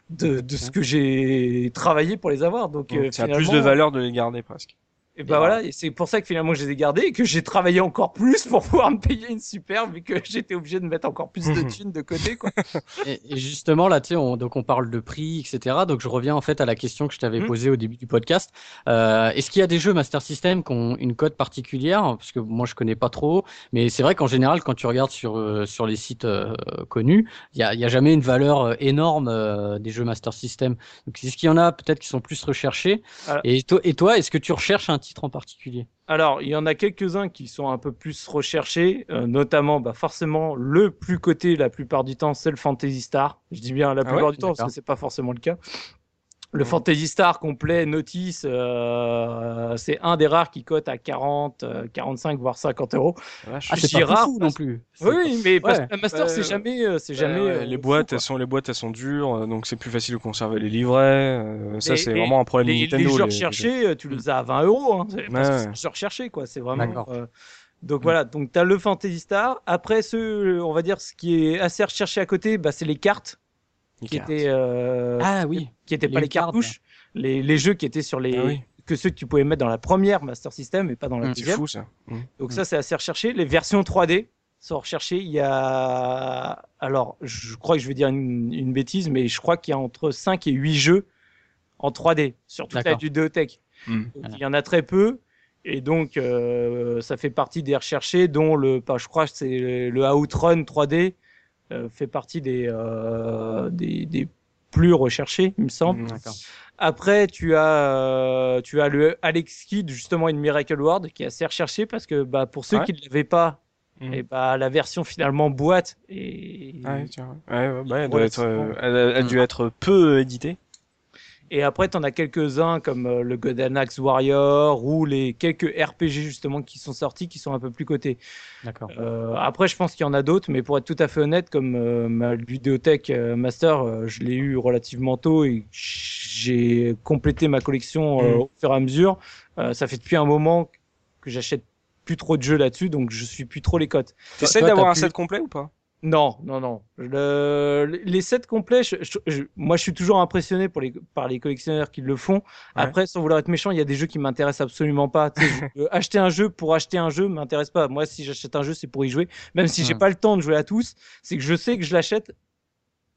de, de ce que j'ai travaillé pour les avoir. Donc, euh, Ça a plus de valeur de les garder presque. Et bah voilà, et c'est pour ça que finalement je les ai gardés et que j'ai travaillé encore plus pour pouvoir me payer une super vu que j'étais obligé de mettre encore plus de thunes de côté quoi. Et, et justement, là, tu sais, on, donc on parle de prix, etc. Donc je reviens en fait à la question que je t'avais Mhm. posée au début du podcast. Euh, Est-ce qu'il y a des jeux Master System qui ont une cote particulière? Parce que moi, je connais pas trop. Mais c'est vrai qu'en général, quand tu regardes sur, euh, sur les sites euh, connus, il y a, il y a jamais une valeur euh, énorme euh, des jeux Master System. Donc est-ce qu'il y en a peut-être qui sont plus recherchés? Et toi, et toi est-ce que tu recherches un titre en particulier Alors il y en a quelques-uns qui sont un peu plus recherchés, euh, notamment bah, forcément le plus coté la plupart du temps c'est le Fantasy Star. Je dis bien la Ah plupart ouais du temps parce que c'est pas forcément le cas. Le Mhm. Fantasy Star complet Notice, euh, c'est un des rares qui cote à 40, euh, 45 voire 50 euros. Ah, Je c'est pas rare, fou non plus. Oui, mais parce Ouais. que la Master Euh, c'est jamais, euh, c'est jamais. Ouais, ouais, euh, les boîtes, elles sont, les boîtes, elles sont dures, euh, donc c'est plus facile de conserver les livrets. euh, ça, c'est vraiment un problème les, Nintendo. les jeux recherchés, euh, tu les as à 20 euros. Hein, c'est- parce que Ouais. c'est recherchés, quoi. C'est vraiment. Euh, donc voilà. Donc t'as le Fantasy Star. Après, ceux, on va dire, ce qui est assez recherché à côté, bah, c'est les cartes qui étaient, euh, Ah oui. qui étaient pas les cartouches, les, les jeux qui étaient sur les, Ah oui. que ceux que tu pouvais mettre dans la première Master System et pas dans la Mm. C'est deuxième. fou ça. Mm. Donc ça, c'est assez recherché. Les versions 3D sont recherchées. Il y a, alors, je crois que je vais dire une, une bêtise, mais je crois qu'il y a entre 5 et 8 jeux en 3D sur toute la. Mm. Donc, Voilà. il y en a très peu. Et donc, euh, ça fait partie des recherchés, dont le, pas, je crois que c'est le, Outrun 3D euh, fait partie des, euh, des, des plus recherchés, il me semble. Mm. D'accord. Après, tu as, euh, tu as le Alex Kidd, justement, une Miracle World, qui est assez recherché parce que bah, pour ceux Ouais. qui ne l'avaient pas, Mm. et bah, la version finalement boîte et, Ah ouais, tiens. Ouais, ouais, bah, elle, doit être, euh, elle, a- elle a dû être peu éditée. Et après, tu en as quelques-uns comme euh, le Golden Axe Warrior ou les quelques RPG justement qui sont sortis qui sont un peu plus cotés. D'accord. Euh, après, je pense qu'il y en a d'autres, mais pour être tout à fait honnête, comme euh, ma vidéothèque euh, Master, euh, je l'ai eu relativement tôt et j'ai complété ma collection euh, Mm. au fur et à mesure. Euh, ça fait depuis un moment que j'achète plus trop de jeux là-dessus, donc je suis plus trop les cotes. T'essayes d'avoir un set complet ou pas? Non, non, non. Le- les sets complets, je- je- je- moi je suis toujours impressionné pour les, par les collectionneurs qui le font. Après, sans vouloir être méchant, il y a des jeux qui m'intéressent absolument pas. Acheter un jeu pour acheter un jeu m'intéresse pas. Moi, si j'achète un jeu, c'est pour y jouer. Même si j'ai Hmm. pas le temps de jouer à tous, c'est que je sais que je l'achète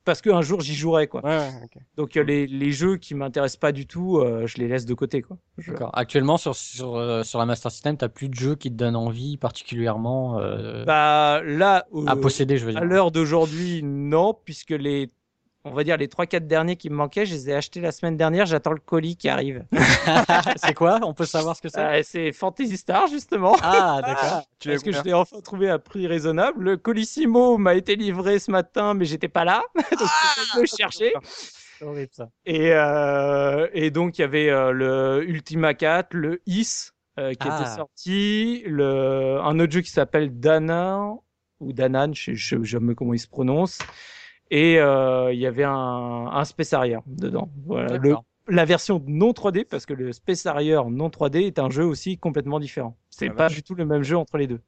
parce qu'un jour j'y jouerai. Quoi. Ouais. Donc euh, les, les jeux qui m'intéressent pas du tout, euh, je les laisse de côté. Quoi. Je-. Actuellement, sur, sur, euh, sur la Master System, tu n'as plus de jeux qui te donnent envie particulièrement euh, Bah, là, à posséder, je veux dire. À l'heure d'aujourd'hui, non, puisque les, on va dire les 3-4 derniers qui me manquaient, je les ai achetés la semaine dernière. J'attends le colis qui arrive. c'est quoi? On peut savoir ce que c'est? Euh, c'est Fantasy Star, justement. Ah, d'accord. Parce que je l'ai enfin trouvé à prix raisonnable. Le Colissimo m'a été livré ce matin, mais j'étais pas là. donc je le chercher. C'est horrible ça. Et, euh, et donc, il y avait euh, le Ultima 4, le Is euh, qui Ah. était sorti, le, un autre jeu qui s'appelle Dana, ou Danan, je je sais jamais comment il se prononce. Et euh, il y avait un, un Space Harrier dedans. Voilà. Le, la version non 3D, parce que le Space Harrier non 3D est un jeu aussi complètement différent. C'est Ah, pas vache. du tout le même jeu entre les deux.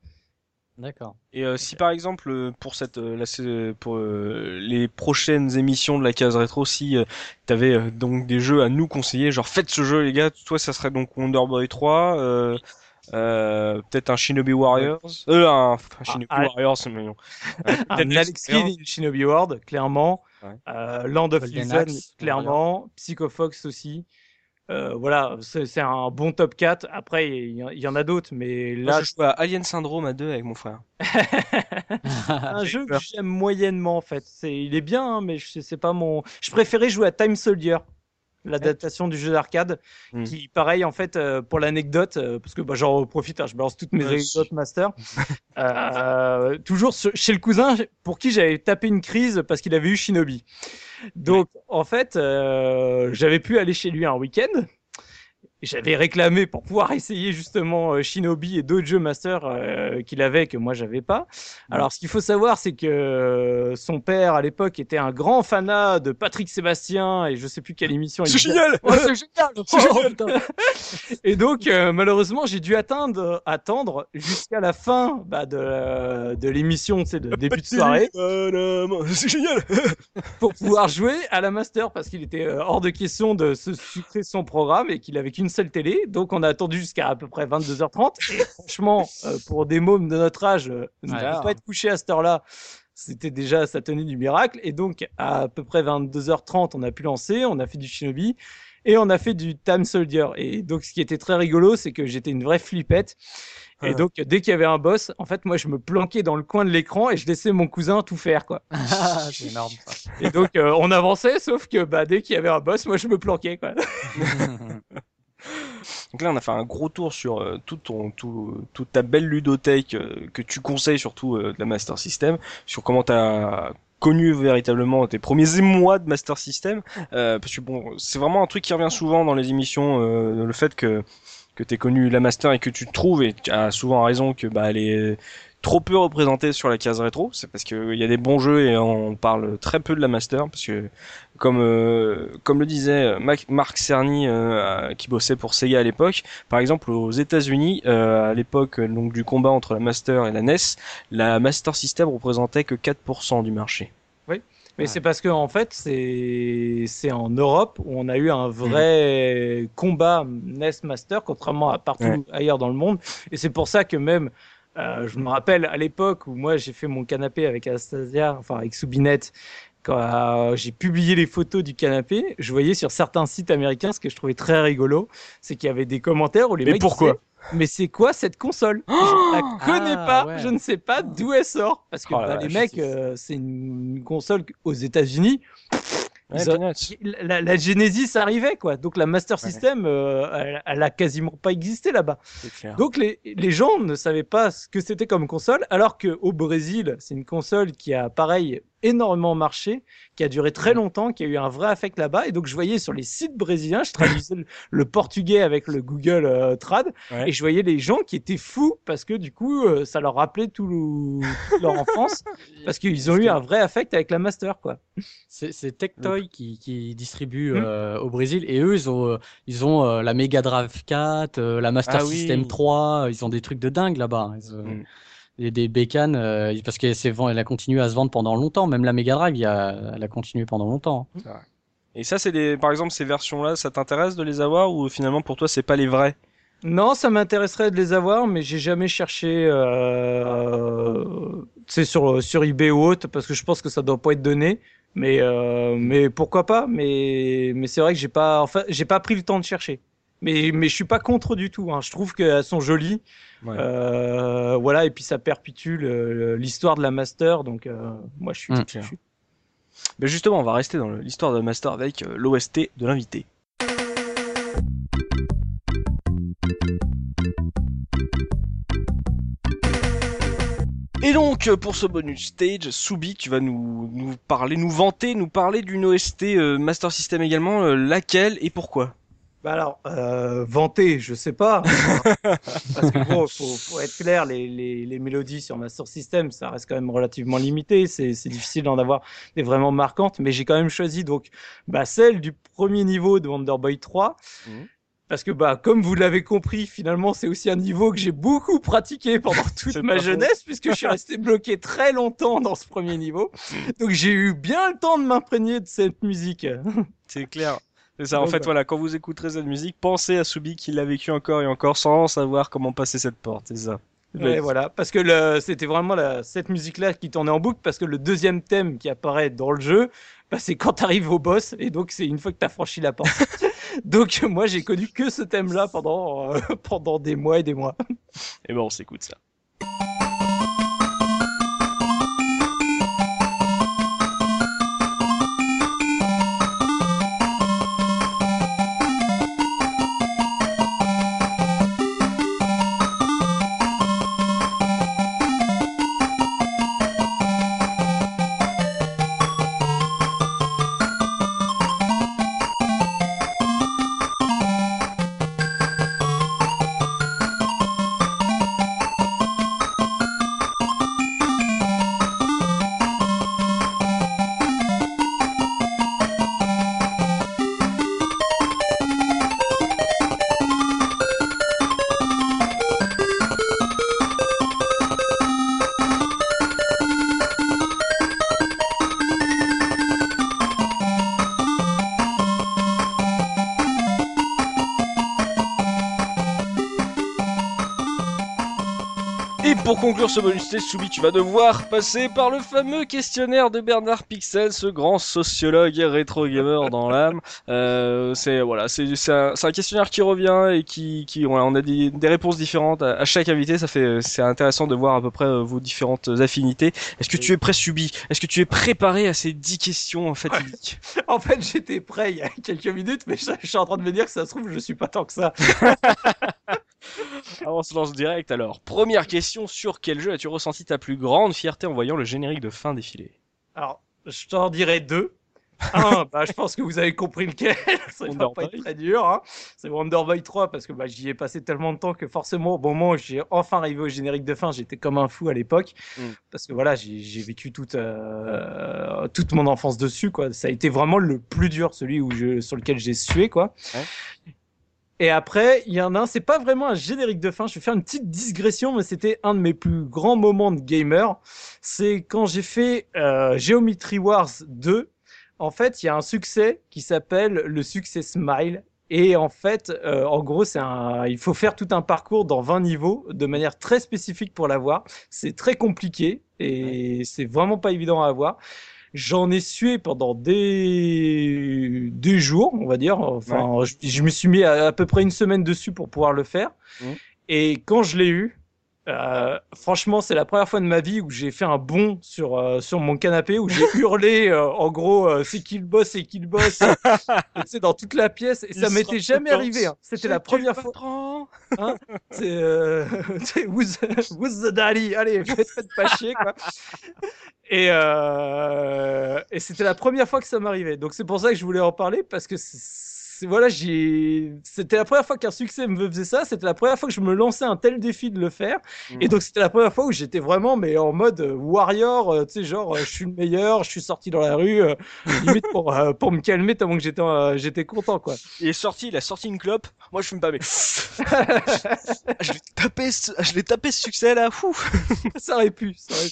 D'accord. Et euh, si par exemple euh, pour cette euh, la pour euh, les prochaines émissions de la case rétro, si euh, t'avais euh, donc des jeux à nous conseiller, genre faites ce jeu les gars, toi ça serait donc Wonder Boy 3, euh, peut-être un Shinobi Warriors, euh, un, un Shinobi ah, Warriors, mais non. Euh, Un Alex Kidd in Shinobi World, clairement. Ouais. Euh, Land of Illusion, clairement. Psycho Fox aussi. Euh, voilà, c'est c'est un bon top 4. Après, il y, en- il y en a d'autres, mais Moi, là, je joue à Alien Syndrome à deux avec mon frère. un jeu que j'aime moyennement en fait. C'est, il est bien, hein, mais je c'est pas mon. Je préférais jouer à Time Soldier, l'adaptation du jeu d'arcade, Hmm. qui, pareil en fait, euh, pour l'anecdote, euh, parce que bah, j'en profite, hein, je balance toutes mes anecdotes master. Euh, toujours ce- chez le cousin pour qui j'avais tapé une crise parce qu'il avait eu Shinobi. Donc en fait, j'avais pu aller chez lui un week-end. J'avais réclamé pour pouvoir essayer justement euh, Shinobi et d'autres jeux master euh, qu'il avait que moi j'avais pas. Alors ce qu'il faut savoir c'est que euh, son père à l'époque était un grand fanat de Patrick Sébastien et je sais plus quelle émission C'est génial. Ouais, c'est génial. C'est génial. Et donc, euh, malheureusement, j'ai dû atteindre, attendre jusqu'à la fin bah, de, de l'émission, sais, de début de soirée, C'est génial. Pour pouvoir jouer à la master, parce qu'il était hors de question de se sucrer son programme et qu'il avait qu'une seule télé. Donc, on a attendu jusqu'à à peu près 22h30. Et franchement, euh, pour des mômes de notre âge, euh, ne pas être couché à cette heure-là, c'était déjà ça tenait du miracle. Et donc, à, à peu près 22h30, on a pu lancer, on a fait du Shinobi. Et on a fait du Time Soldier. Et donc, ce qui était très rigolo, c'est que j'étais une vraie flippette. Et donc, dès qu'il y avait un boss, en fait, moi, je me planquais dans le coin de l'écran et je laissais mon cousin tout faire, quoi. Ah, c'est énorme ça. Et donc, euh, on avançait, sauf que bah, dès qu'il y avait un boss, moi, je me planquais, quoi. Donc là, on a fait un gros tour sur euh, tout ton, tout, toute ta belle ludothèque euh, que tu conseilles surtout euh, de la Master System, sur comment t'as connu véritablement tes premiers émois de Master System, euh, parce que bon, c'est vraiment un truc qui revient souvent dans les émissions, le fait que que t'aies connu la Master et que tu trouves et tu as souvent raison que bah elle est trop peu représentée sur la case rétro, c'est parce qu'il y a des bons jeux et on parle très peu de la Master parce que comme euh, comme le disait Mac- Marc Cerny euh, qui bossait pour Sega à l'époque, par exemple aux États-Unis euh, à l'époque euh, donc du combat entre la Master et la NES, la Master System représentait que 4% du marché. Mais Ouais. c'est parce que en fait, c'est c'est en Europe où on a eu un vrai combat NES Master, contrairement à partout Ouais. ailleurs dans le monde. Et c'est pour ça que même, euh, je me rappelle à l'époque où moi j'ai fait mon canapé avec Anastasia, enfin avec Soubinette, quand euh, j'ai publié les photos du canapé, je voyais sur certains sites américains ce que je trouvais très rigolo, c'est qu'il y avait des commentaires où les Mais mecs pourquoi disaient, mais c'est quoi cette console? Je la connais Ah, pas, ouais. je ne sais pas d'où elle sort. Parce que Oh bah, les mecs, euh, c'est une console aux États-Unis. Ouais, ont-. La, la Genesis arrivait, quoi. Donc la Master Ouais. System, euh, elle, elle a quasiment pas existé là-bas. Donc les, les gens ne savaient pas ce que c'était comme console, alors que au Brésil, c'est une console qui a pareil énormément marché, qui a duré très longtemps, qui a eu un vrai affect là-bas. Et donc je voyais sur les sites brésiliens, je traduisais le, le portugais avec le Google euh, Trad, Ouais. et je voyais les gens qui étaient fous parce que du coup, euh, ça leur rappelait tout le- toute leur enfance, parce qu'ils ont eu un vrai affect avec la Master, quoi. C'est Tectoy qui, qui distribue Hmm. euh, au Brésil et eux ils ont ils ont euh, la Mega Drive 4, euh, la Master Ah oui. System 3, ils ont des trucs de dingue là-bas. Ils, euh, Hmm. Des, des bécanes euh, parce qu'elle elle a continué à se vendre pendant longtemps. Même la Mega Drive, il y a, elle a continué pendant longtemps. Et ça, c'est des, par exemple, ces versions-là, ça t'intéresse de les avoir ou finalement pour toi, c'est pas les vrais? Non, ça m'intéresserait de les avoir, mais j'ai jamais cherché, euh, tu sais, sur, sur eBay ou autre, parce que je pense que ça doit pas être donné. Mais, euh, mais pourquoi pas? Mais, mais c'est vrai que j'ai pas, enfin, j'ai pas pris le temps de chercher. Mais, mais je suis pas contre du tout. Hein. Je trouve qu'elles sont jolies. Ouais. Euh, voilà, et puis ça perpétue l'histoire de la master. Donc, euh, moi, je suis. Mm. je suis- Ben justement, on va rester dans l'histoire de la Master avec euh, l'OST de l'invité. Et donc, pour ce bonus stage, Soubi, tu vas nous, nous parler, nous vanter, nous parler d'une OST euh, Master System également, euh, laquelle et pourquoi? Bah alors, euh, vanter, je sais pas. Parce que bon, faut, faut être clair, les, les, les, mélodies sur Master System, ça reste quand même relativement limité. C'est difficile d'en avoir des vraiment marquantes, mais j'ai quand même choisi donc bah, celle du premier niveau de Wonder Boy 3. Mmh. Parce que bah comme vous l'avez compris, finalement c'est aussi un niveau que j'ai beaucoup pratiqué pendant toute ma jeunesse, puisque je suis resté bloqué très longtemps dans ce premier niveau. Donc j'ai eu bien le temps de m'imprégner de cette musique. C'est clair. C'est ça, en fait, voilà, quand vous écouterez cette musique, pensez à Subi qui l'a vécu encore et encore sans savoir comment passer cette porte, c'est ça. Ouais, voilà, parce que c'était vraiment la... cette musique-là qui tournait en boucle, parce que le deuxième thème qui apparaît dans le jeu, bah, c'est quand tu arrives au boss, et donc c'est une fois que tu as franchi la porte. donc moi, j'ai connu que ce thème-là pendant, euh, pendant des mois et des mois. et bon, on s'écoute ça. Conclure ce bonus test, Soubi, tu vas devoir passer par le fameux questionnaire de Bernard Pixel, ce grand sociologue et rétro gamer dans l'âme. Euh, c'est voilà, c'est un, un, questionnaire qui revient et qui, qui on a des, des réponses différentes à, chaque invité. Ça fait c'est intéressant de voir à peu près euh, vos différentes affinités. Est-ce que tu es prêt, Subi Est-ce que tu es préparé à ces 10 questions fatidiques En fait, j'étais prêt il y a quelques minutes, mais je, je, suis en train de me dire que ça se trouve je suis pas tant que ça. on se lance direct alors. Première question, sur quel jeu as-tu ressenti ta plus grande fierté en voyant le générique de fin défiler? Alors, je t'en dirais deux. Un, bah, je pense que vous avez compris lequel. ça va pas être très dur. Hein. C'est Wonder Boy 3 parce que bah, j'y ai passé tellement de temps que forcément, au moment où j'ai enfin arrivé au générique de fin, j'étais comme un fou à l'époque. Mm. Parce que voilà, j'ai vécu toute, euh, toute mon enfance dessus. Quoi. Ça a été vraiment le plus dur, celui où je, sur lequel j'ai sué. Quoi. Et après, il y en a un, c'est pas vraiment un générique de fin, je vais faire une petite digression, mais c'était un de mes plus grands moments de gamer. C'est quand j'ai fait euh, Geometry Wars 2. En fait, il y a un succès qui s'appelle le succès Smile. Et en fait, euh, en gros, c'est un, il faut faire tout un parcours dans 20 niveaux de manière très spécifique pour l'avoir. C'est très compliqué et c'est vraiment pas évident à avoir. J'en ai sué pendant des, des jours, on va dire. Enfin, je, me suis mis à, à, peu près une semaine dessus pour pouvoir le faire. Mmh. Et quand je l'ai eu, euh, franchement, c'est la première fois de ma vie où j'ai fait un bond sur euh, sur mon canapé où j'ai hurlé euh, en gros c'est qui le boss, c'est qui le boss, c'est dans toute la pièce et ça m'était jamais arrivé. Hein. C'était la première fois. Hein c'est who's, who's, the daddy Allez, faites pas chier quoi. Et, et c'était la première fois que ça m'arrivait. Donc c'est pour ça que je voulais en parler parce que voilà, j'ai. C'était la première fois qu'un succès me faisait ça. C'était la première fois que je me lançais un tel défi de le faire. Et mm. donc c'était la première fois où j'étais vraiment, mais en mode euh, warrior, euh, tu sais, genre, euh, je suis le meilleur, je suis sorti dans la rue, limite pour, pour me calmer tellement que j'étais, j'étais content, quoi. Il est sorti, il a sorti une clope. Moi, je fume pas, mais je l'ai tapé, ce... je l'ai tapé ce succès là. Ça aurait pu. Ça aurait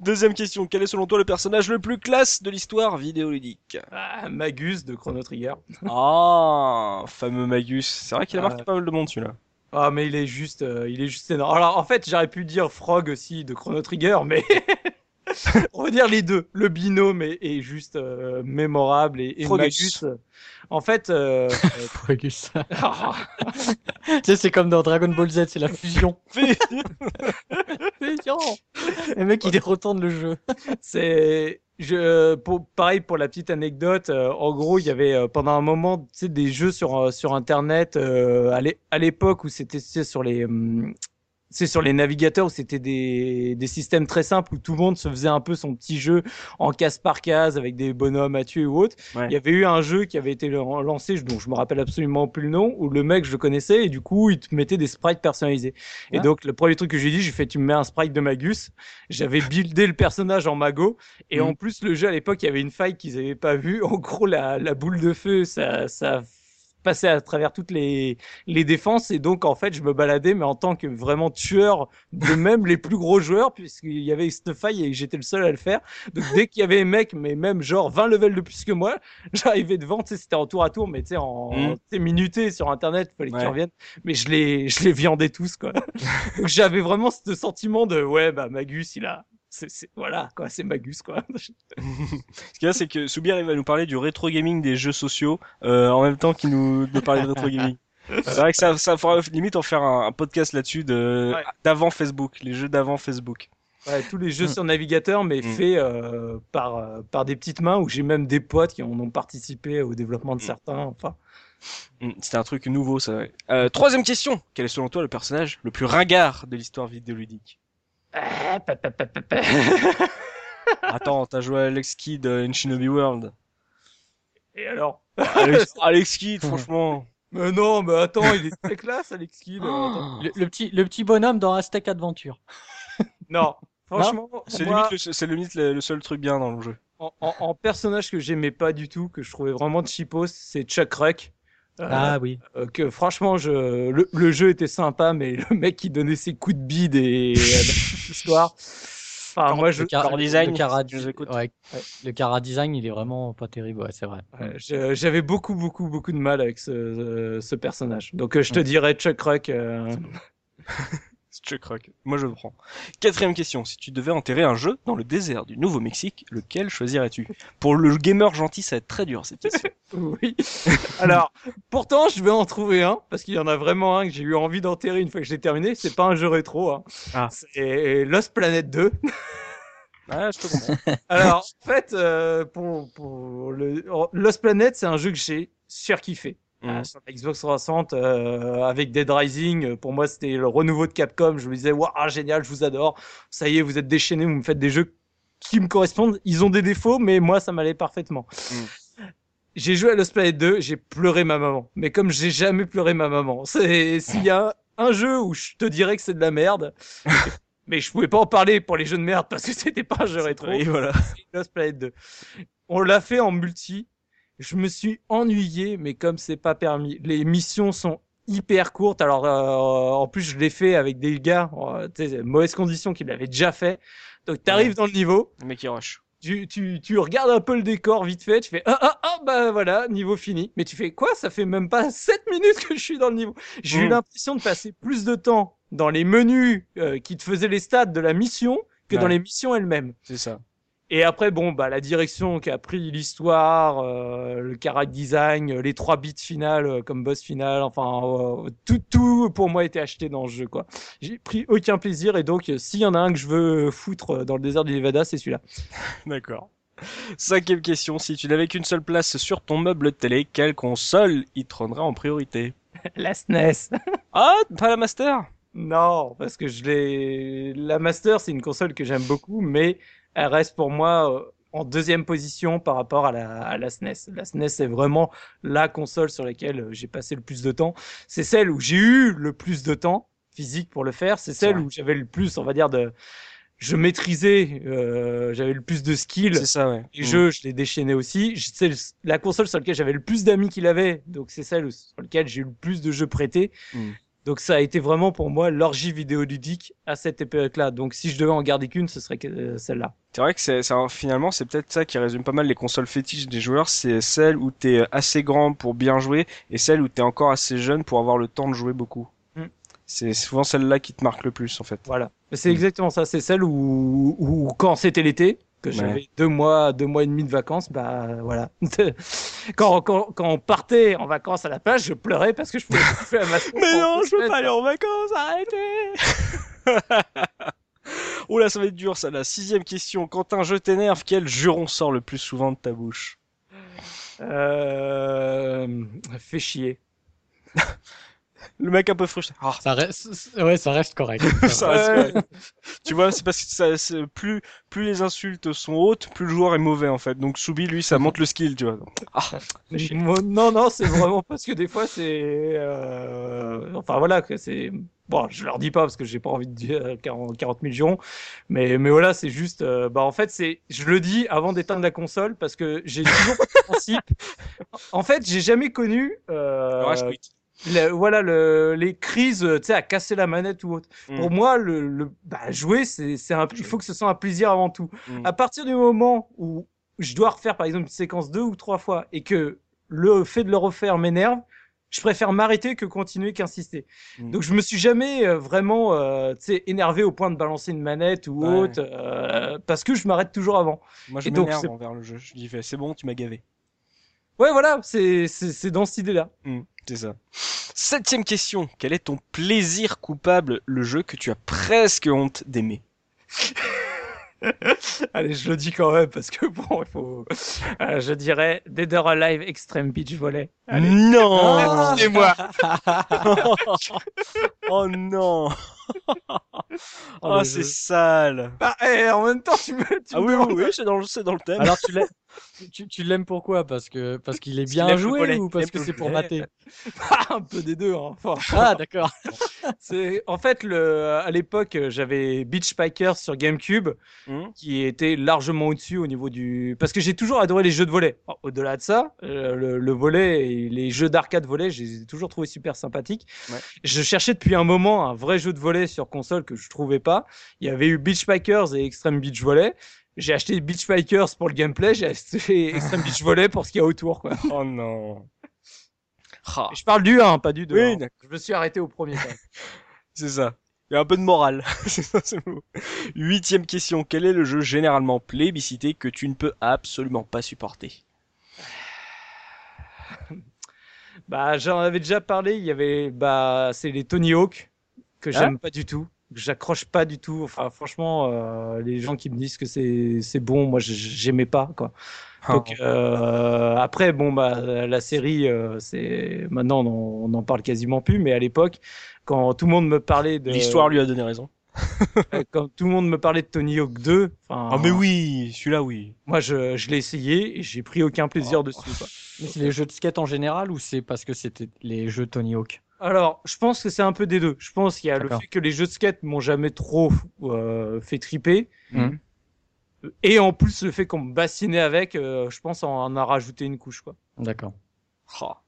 Deuxième question. Quel est selon toi le personnage le plus classe de l'histoire vidéoludique? Ah, Magus de Chrono Trigger. Ah fameux Magus. C'est vrai qu'il a marqué pas mal de monde celui-là. Ah, mais il est juste, euh, il est juste énorme. Alors, en fait, j'aurais pu dire Frog aussi de Chrono Trigger, mais on va dire les deux. Le binôme est, juste euh, mémorable et, et Magus. En fait, euh, Frogus. tu sais, c'est comme dans Dragon Ball Z, c'est la fusion. fusion. Le mec, il retourne le jeu. C'est je, pour, pareil pour la petite anecdote, euh, en gros, il y avait euh, pendant un moment, des jeux sur euh, sur internet à l'époque où c'était sur les hum, c'est sur les navigateurs où c'était des, des systèmes très simples où tout le monde se faisait un peu son petit jeu en case par case avec des bonhommes à tuer ou autre. Ouais. Il y avait eu un jeu qui avait été lancé, dont je me rappelle absolument plus le nom, où le mec je le connaissais et du coup il te mettait des sprites personnalisés. Et donc le premier truc que j'ai dit, j'ai fait tu me mets un sprite de Magus. J'avais buildé le personnage en Mago et Mhm. en plus le jeu à l'époque il y avait une faille qu'ils avaient pas vue. En gros la, la boule de feu ça ça passait à travers toutes les les défenses et donc en fait je me baladais mais en tant que vraiment tueur de même les plus gros joueurs puisqu'il y avait cette faille et j'étais le seul à le faire. Donc dès qu'il y avait un mec mais même genre 20 levels de plus que moi j'arrivais devant tu sais c'était en tour à tour mais tu sais en sais, minuté sur internet fallait Ouais. qu'ils reviennent mais je les je les viandais tous quoi. Donc j'avais vraiment ce sentiment de ouais bah Magus il a c'est c'est- voilà quoi c'est Magus quoi Ce qu'il y a, c'est que Soubir il va nous parler du rétro gaming des jeux sociaux euh, en même temps qu'il nous de parler de rétro gaming. C'est vrai que ça, ça fera limite en faire un, un podcast là-dessus de Ouais. d'avant Facebook, les jeux d'avant Facebook. Ouais, tous les jeux sur navigateur, mais Mm. faits euh, par, euh, par des petites mains où j'ai même des potes qui en ont participé au développement de Mm. certains. Enfin, C'était un truc nouveau, ça. Ouais. Euh, troisième question. Quel est selon toi le personnage le plus ringard de l'histoire vidéoludique? Attends, t'as joué à Alex Kidd euh, in Shinobi World. Et alors Alex, Alex Kidd, franchement. Mais non, mais attends, il est très classe, Alex Kidd. attends. Le, le petit, le petit bonhomme dans Aztec Adventure. Non, franchement, C'est moi, limite, le, c'est limite le, le seul truc bien dans le jeu. en, en- en personnage que j'aimais pas du tout, que je trouvais vraiment cheapos, c'est Chuck Ruck. Euh, Ah oui. euh, que franchement, je, le, le jeu était sympa, mais le mec qui donnait ses coups de bide et euh, l'histoire. Enfin, moi, je, le, car- design, le cara, ouais, ouais, le design, il est vraiment pas terrible, ouais, c'est vrai. Ouais, J'avais beaucoup, beaucoup, beaucoup de mal avec ce, personnage. Donc, je te dirais Chuck Ruck. euh, C'est Chuck Rock. Moi, je le prends. Quatrième question. Si tu devais enterrer un jeu dans le désert du Nouveau-Mexique, lequel choisirais-tu? Pour le gamer gentil, ça va être très dur cette question. Oui. Alors, pourtant, je vais en trouver un parce qu'il y en a vraiment un que j'ai eu envie d'enterrer une fois que je l'ai terminé. C'est pas un jeu rétro. Hein. Ah. C'est Lost Planet 2. Ah, je te comprends. Alors, en fait, euh, pour, pour le Lost Planet, c'est un jeu que j'ai surkiffé. Mhm. Euh, sur la Xbox 360 euh, avec Dead Rising. euh, Pour moi, c'était le renouveau de Capcom. Je me disais, waouh, génial, je vous adore. Ça y est, vous êtes déchaînés, vous me faites des jeux qui me correspondent. Ils ont des défauts, mais moi, ça m'allait parfaitement. Mm. J'ai joué à Lost Planet 2, j'ai pleuré ma maman. Mais comme j'ai jamais pleuré ma maman, c'est s'il y a un jeu où je te dirais que c'est de la merde, mais je pouvais pas en parler pour les jeux de merde parce que c'était pas un jeu rétro. Et voilà. Lost Planet 2. On l'a fait en multi. Je me suis ennuyé, mais comme c'est pas permis. Les missions sont hyper courtes. Alors, euh, en plus, je l'ai fait avec des gars, euh, mauvaises conditions qui l'avaient déjà fait. Donc, t'arrives Ouais. dans le niveau, Le mec qui rush. tu, tu, tu regardes un peu le décor vite fait, tu fais ah ah ah bah voilà niveau fini. Mais tu fais quoi? Ça fait même pas 7 minutes que je suis dans le niveau. J'ai eu Mm. l'impression de passer plus de temps dans les menus euh, qui te faisaient les stats de la mission que dans les missions elles-mêmes. C'est ça. Et après, bon, bah, la direction qu'a pris l'histoire, euh, le character design, euh, les trois bits finales euh, comme boss final, enfin, euh, tout, tout pour moi était acheté dans ce jeu, quoi. J'ai pris aucun plaisir et donc, s'il y en a un que je veux foutre dans le désert du Nevada, c'est celui-là. D'accord. Cinquième question. Si tu n'avais qu'une seule place sur ton meuble de télé, quelle console y trônerait en priorité? La SNES. Ah, pas la Master? Non, parce que je l'ai, la Master, c'est une console que j'aime beaucoup, mais elle reste pour moi euh, en deuxième position par rapport à la, à la SNES. La SNES, c'est vraiment la console sur laquelle euh, j'ai passé le plus de temps. C'est celle où j'ai eu le plus de temps physique pour le faire. C'est celle où j'avais le plus, on va dire, de, je maîtrisais, euh, j'avais le plus de skills. C'est ça, ouais. Les Mm. jeux, je les déchaînais aussi. C'est la console sur laquelle j'avais le plus d'amis qui l'avaient, donc c'est celle sur laquelle j'ai eu le plus de jeux prêtés. Mm. Donc ça a été vraiment pour moi l'orgie vidéoludique à cette époque-là. Donc si je devais en garder qu'une, ce serait euh, celle-là. C'est vrai que c'est, finalement, c'est peut-être ça qui résume pas mal les consoles fétiches des joueurs. C'est celle où t'es assez grand pour bien jouer et celle où t'es encore assez jeune pour avoir le temps de jouer beaucoup. Mm. C'est souvent celle-là qui te marque le plus, en fait. Voilà. Mais C'est Mm. exactement ça. C'est celle où, où quand c'était l'été, que Ouais. j'avais deux mois, deux mois et demi de vacances, bah voilà. quand, quand, quand on partait en vacances à la plage, je pleurais parce que je pouvais plus faire ma Mais non, je veux pas aller en vacances, arrêtez Oula, ça va être dur, ça. La sixième question. Quand un jeu t'énerve, quel juron sort le plus souvent de ta bouche? Euh... Fait chier. Le mec un peu frustré. Ah, Ça reste, ouais, ça reste correct. ça reste correct. tu vois, c'est parce que ça, c'est- plus, plus les insultes sont hautes, plus le joueur est mauvais en fait. Donc Soubi, lui, ça monte le skill, tu vois. Ah, non, non, c'est vraiment parce que des fois, c'est. euh, Enfin, voilà, que c'est. Bon, je leur dis pas parce que j'ai pas envie de dire 40, 40 000 jurons. Mais, mais voilà, c'est juste. euh, Bah, en fait, c'est. Je le dis avant d'éteindre la console parce que j'ai toujours le principe. En fait, j'ai jamais connu. euh, le rage quit. Voilà, le, les crises, tu sais, à casser la manette ou autre. Mm. Pour moi, le, le bah, jouer, c'est, un, il faut que ce soit un plaisir avant tout. Mm. À partir du moment où je dois refaire, par exemple, une séquence deux ou trois fois et que le fait de le refaire m'énerve, je préfère m'arrêter que continuer qu'insister. Mm. Donc, je me suis jamais euh, vraiment, euh, tu sais, énervé au point de balancer une manette ou Ouais. autre, euh, parce que je m'arrête toujours avant. Moi, je m'énerve envers le jeu. Je dis, c'est bon, tu m'as gavé. Ouais, voilà, c'est, dans cette idée-là. Hmm, c'est ça. Septième question. Quel est ton plaisir coupable, le jeu que tu as presque honte d'aimer Allez, je le dis quand même parce que bon, il faut. Euh, je dirais Dead or Alive Extreme Beach Volley. Allez. Non Ah. C'est moi Oh non Oh, le c'est sale Bah, eh, en même temps, tu me. Tu Ah me oui, oui, oui, c'est dans, le- c'est dans le thème. Alors tu l'aimes, tu, tu l'aimes pourquoi? Parce que parce qu'il est bien joué ou parce que c'est pour mater? Un peu des deux. Hein. Ah d'accord. c'est en fait le. À l'époque, j'avais Beach Pikers sur GameCube Hmm qui était largement au-dessus au niveau du. Parce que j'ai toujours adoré les jeux de volet. Au-delà de ça, euh, le, le volet et les jeux d'arcade volet, je les ai toujours trouvés super sympathiques. Ouais. Je cherchais depuis un moment un vrai jeu de volet sur console que je trouvais pas. Il y avait eu Beach Pikers et Extreme Beach Volley. J'ai acheté Beach Pikers pour le gameplay, j'ai acheté Extreme Beach Volley pour ce qu'il y a autour. Quoi. Oh non Ah, Et je parle du 1, pas du 2. Oui, hein. Je me suis arrêté au premier. C'est ça. Il y a un peu de morale. c'est ça, c'est beau. Huitième question. Quel est le jeu généralement plébiscité que tu ne peux absolument pas supporter? Bah, j'en avais déjà parlé. Il y avait, bah, c'est les Tony Hawk que Ah. j'aime pas du tout, j'accroche pas du tout. Enfin, franchement, euh, les gens qui me disent que c'est c'est bon, moi, je- j'aimais pas quoi. Donc euh, après, bon bah la série, euh, c'est maintenant on en, on en parle quasiment plus, mais à l'époque, quand tout le monde me parlait de L'histoire lui a donné raison. quand tout le monde me parlait de Tony Hawk 2, enfin, Ah mais oui, celui-là oui. moi je, je l'ai essayé et j'ai pris aucun plaisir Oh. dessus. Quoi. Mais c'est les jeux de skate en général ou c'est parce que c'était les jeux Tony Hawk? Alors, je pense que c'est un peu des deux. Je pense qu'il y a le fait que les jeux de skate m'ont jamais trop euh, fait triper. Mhm. Et en plus, le fait qu'on me bassinait avec, euh, je pense, en, en a rajouté une couche. Quoi. D'accord. Ah.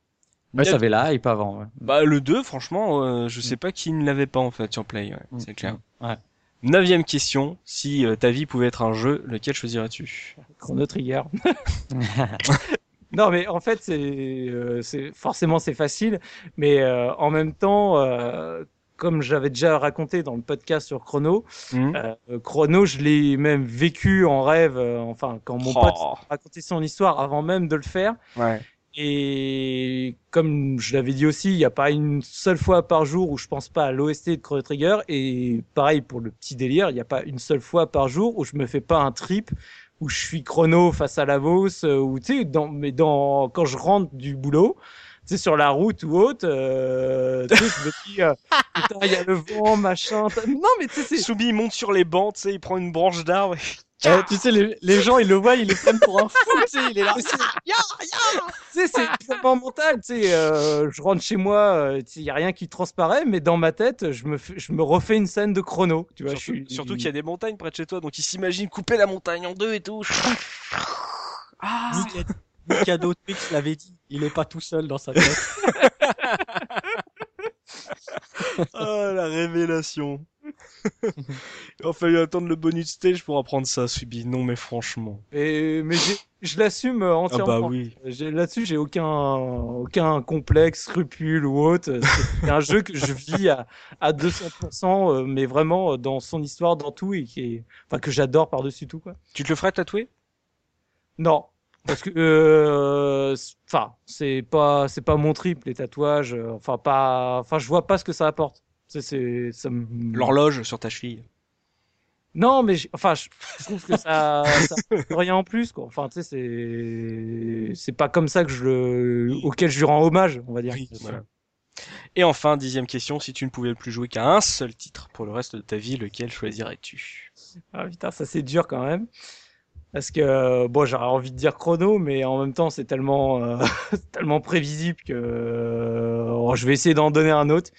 Ouais, Bien- ça avait la hype avant. Ouais. Bah le 2, franchement, euh, je sais pas qui ne l'avait pas en fait sur Play, ouais, Mm. c'est clair. Ouais. Neuvième question, si euh, ta vie pouvait être un jeu, lequel choisirais-tu? Chrono Trigger. non, mais en fait, c'est euh, forcément c'est facile, mais euh, en même temps, euh, comme j'avais déjà raconté dans le podcast sur Chrono, Hmm euh, Chrono, je l'ai même vécu en rêve. euh, enfin, quand mon Oh. pote racontait son histoire avant même de le faire. Ouais. Et comme je l'avais dit aussi, il n'y a pas une seule fois par jour où je pense pas à l'OST de Chrono Trigger. Et pareil pour le petit délire, il n'y a pas une seule fois par jour où je me fais pas un trip où je suis chrono face à la Vos, euh, ou tu sais, dans, mais dans, quand je rentre du boulot, tu sais, sur la route ou autre, euh, tu sais, je me dis, euh, putain, il y a le vent, machin. Non, mais tu sais, c'est Soubi, il monte sur les bancs, tu sais, il prend une branche d'arbre. Eh, tu sais, les, les gens ils le voient, ils le prennent pour un fou. Tu sais, il est là. C'est- Tu sais, c'est purement mental. Tu sais, euh, je rentre chez moi, euh, tu sais, il y a rien qui transparaît, mais dans ma tête, je me, je me refais une scène de chrono. Tu vois, surtout je suis... surtout qu'il y a des montagnes près de chez toi, donc il s'imagine couper la montagne en deux et tout. Ah Mikado Twix l'avait dit. Il est pas tout seul dans sa tête. Oh la révélation. Il a fallu attendre le bonus stage pour apprendre ça, Subi. Non mais franchement. Et, mais je l'assume euh, Ah entièrement. bah oui. Là-dessus, j'ai aucun, aucun complexe, scrupule ou autre. C'est un jeu que je vis à, à 200%, euh, mais vraiment euh, dans son histoire, dans tout, et qui est, enfin, que j'adore par-dessus tout, quoi. Tu te le ferais tatouer? Non. Parce que, euh, c'est- enfin, c'est pas, c'est pas mon trip, les tatouages. Enfin, pas, enfin, je vois pas ce que ça apporte. C'est, c'est, ça me... L'horloge sur ta cheville. Non, mais, enfin, je, trouve que ça, ça rien en plus, quoi. Enfin, tu sais, c'est, c'est pas comme ça que je le, auquel je lui rends hommage, on va dire. Oui, voilà. Et enfin, dixième question, si tu ne pouvais plus jouer qu'à un seul titre pour le reste de ta vie, lequel choisirais-tu? Ah putain, ça c'est dur quand même. Parce que, bon, j'aurais envie de dire chrono, mais en même temps, c'est tellement, euh, tellement prévisible que euh, je vais essayer d'en donner un autre.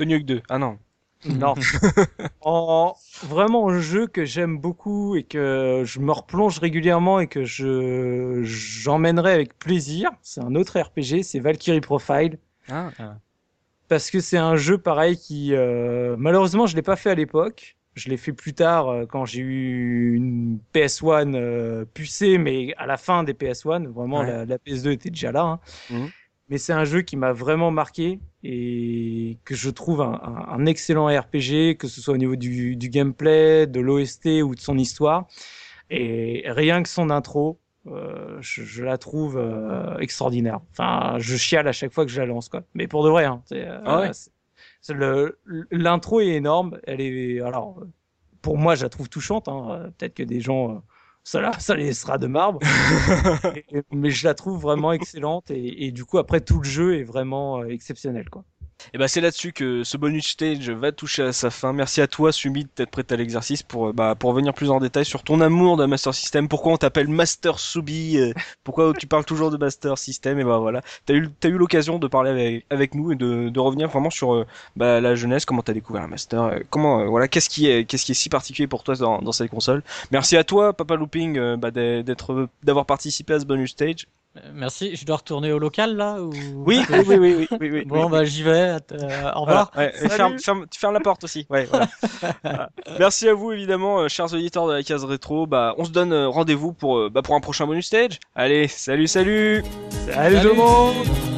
Tony Hawk 2. Ah non. Non. en, vraiment, un jeu que j'aime beaucoup et que je me replonge régulièrement et que je j'emmènerai avec plaisir, c'est un autre RPG, c'est Valkyrie Profile. Ah. Parce que c'est un jeu pareil qui, euh, malheureusement, je l'ai pas fait à l'époque. Je l'ai fait plus tard euh, quand j'ai eu une PS1 euh, pucée, mais à la fin des PS1, vraiment Ouais. la, la PS2 était déjà là. hein. Mhm. Mais c'est un jeu qui m'a vraiment marqué et que je trouve un, un- un excellent RPG, que ce soit au niveau du, du gameplay, de l'OST ou de son histoire. Et rien que son intro, euh, je, je la trouve euh, extraordinaire. Enfin, je chiale à chaque fois que je la lance, quoi. Mais pour de vrai, hein. euh, Ah ouais? L'intro est énorme. Elle est, alors, pour moi, je la trouve touchante. Hein. Peut-être que des gens, euh, ça, les laissera de marbre. Et- mais je la trouve vraiment excellente. Et, et du coup, après, tout le jeu est vraiment euh, exceptionnel, quoi. Et bah c'est là-dessus que ce bonus stage va toucher à sa fin. Merci à toi, Sumi, d'être prêt à l'exercice pour euh, bah, pour venir plus en détail sur ton amour de Master System. Pourquoi on t'appelle Master Subi euh, Pourquoi tu parles toujours de Master System? Et bah voilà, t'as eu t'as eu l'occasion de parler avec avec nous et de, de revenir vraiment sur euh, bah, la jeunesse, comment t'as découvert la Master, comment voilà, qu'est-ce qui est qu'est-ce qui est si particulier pour toi dans, dans cette console? Merci à toi, Papa Looping, bah, d'être d'avoir participé à ce bonus stage. Euh, Merci. Je dois retourner au local là ou... Oui, oui, oui, oui, oui, oui, oui, Bon oui. bah j'y vais. Euh, au revoir. Voilà, ouais, ferme, ferme, tu fermes la porte aussi. Ouais, voilà. Voilà. Merci à vous évidemment, euh, chers auditeurs de la case rétro. Bah, on se donne rendez-vous pour, bah, pour un prochain bonus stage. Allez, salut, salut. Salut, tout le monde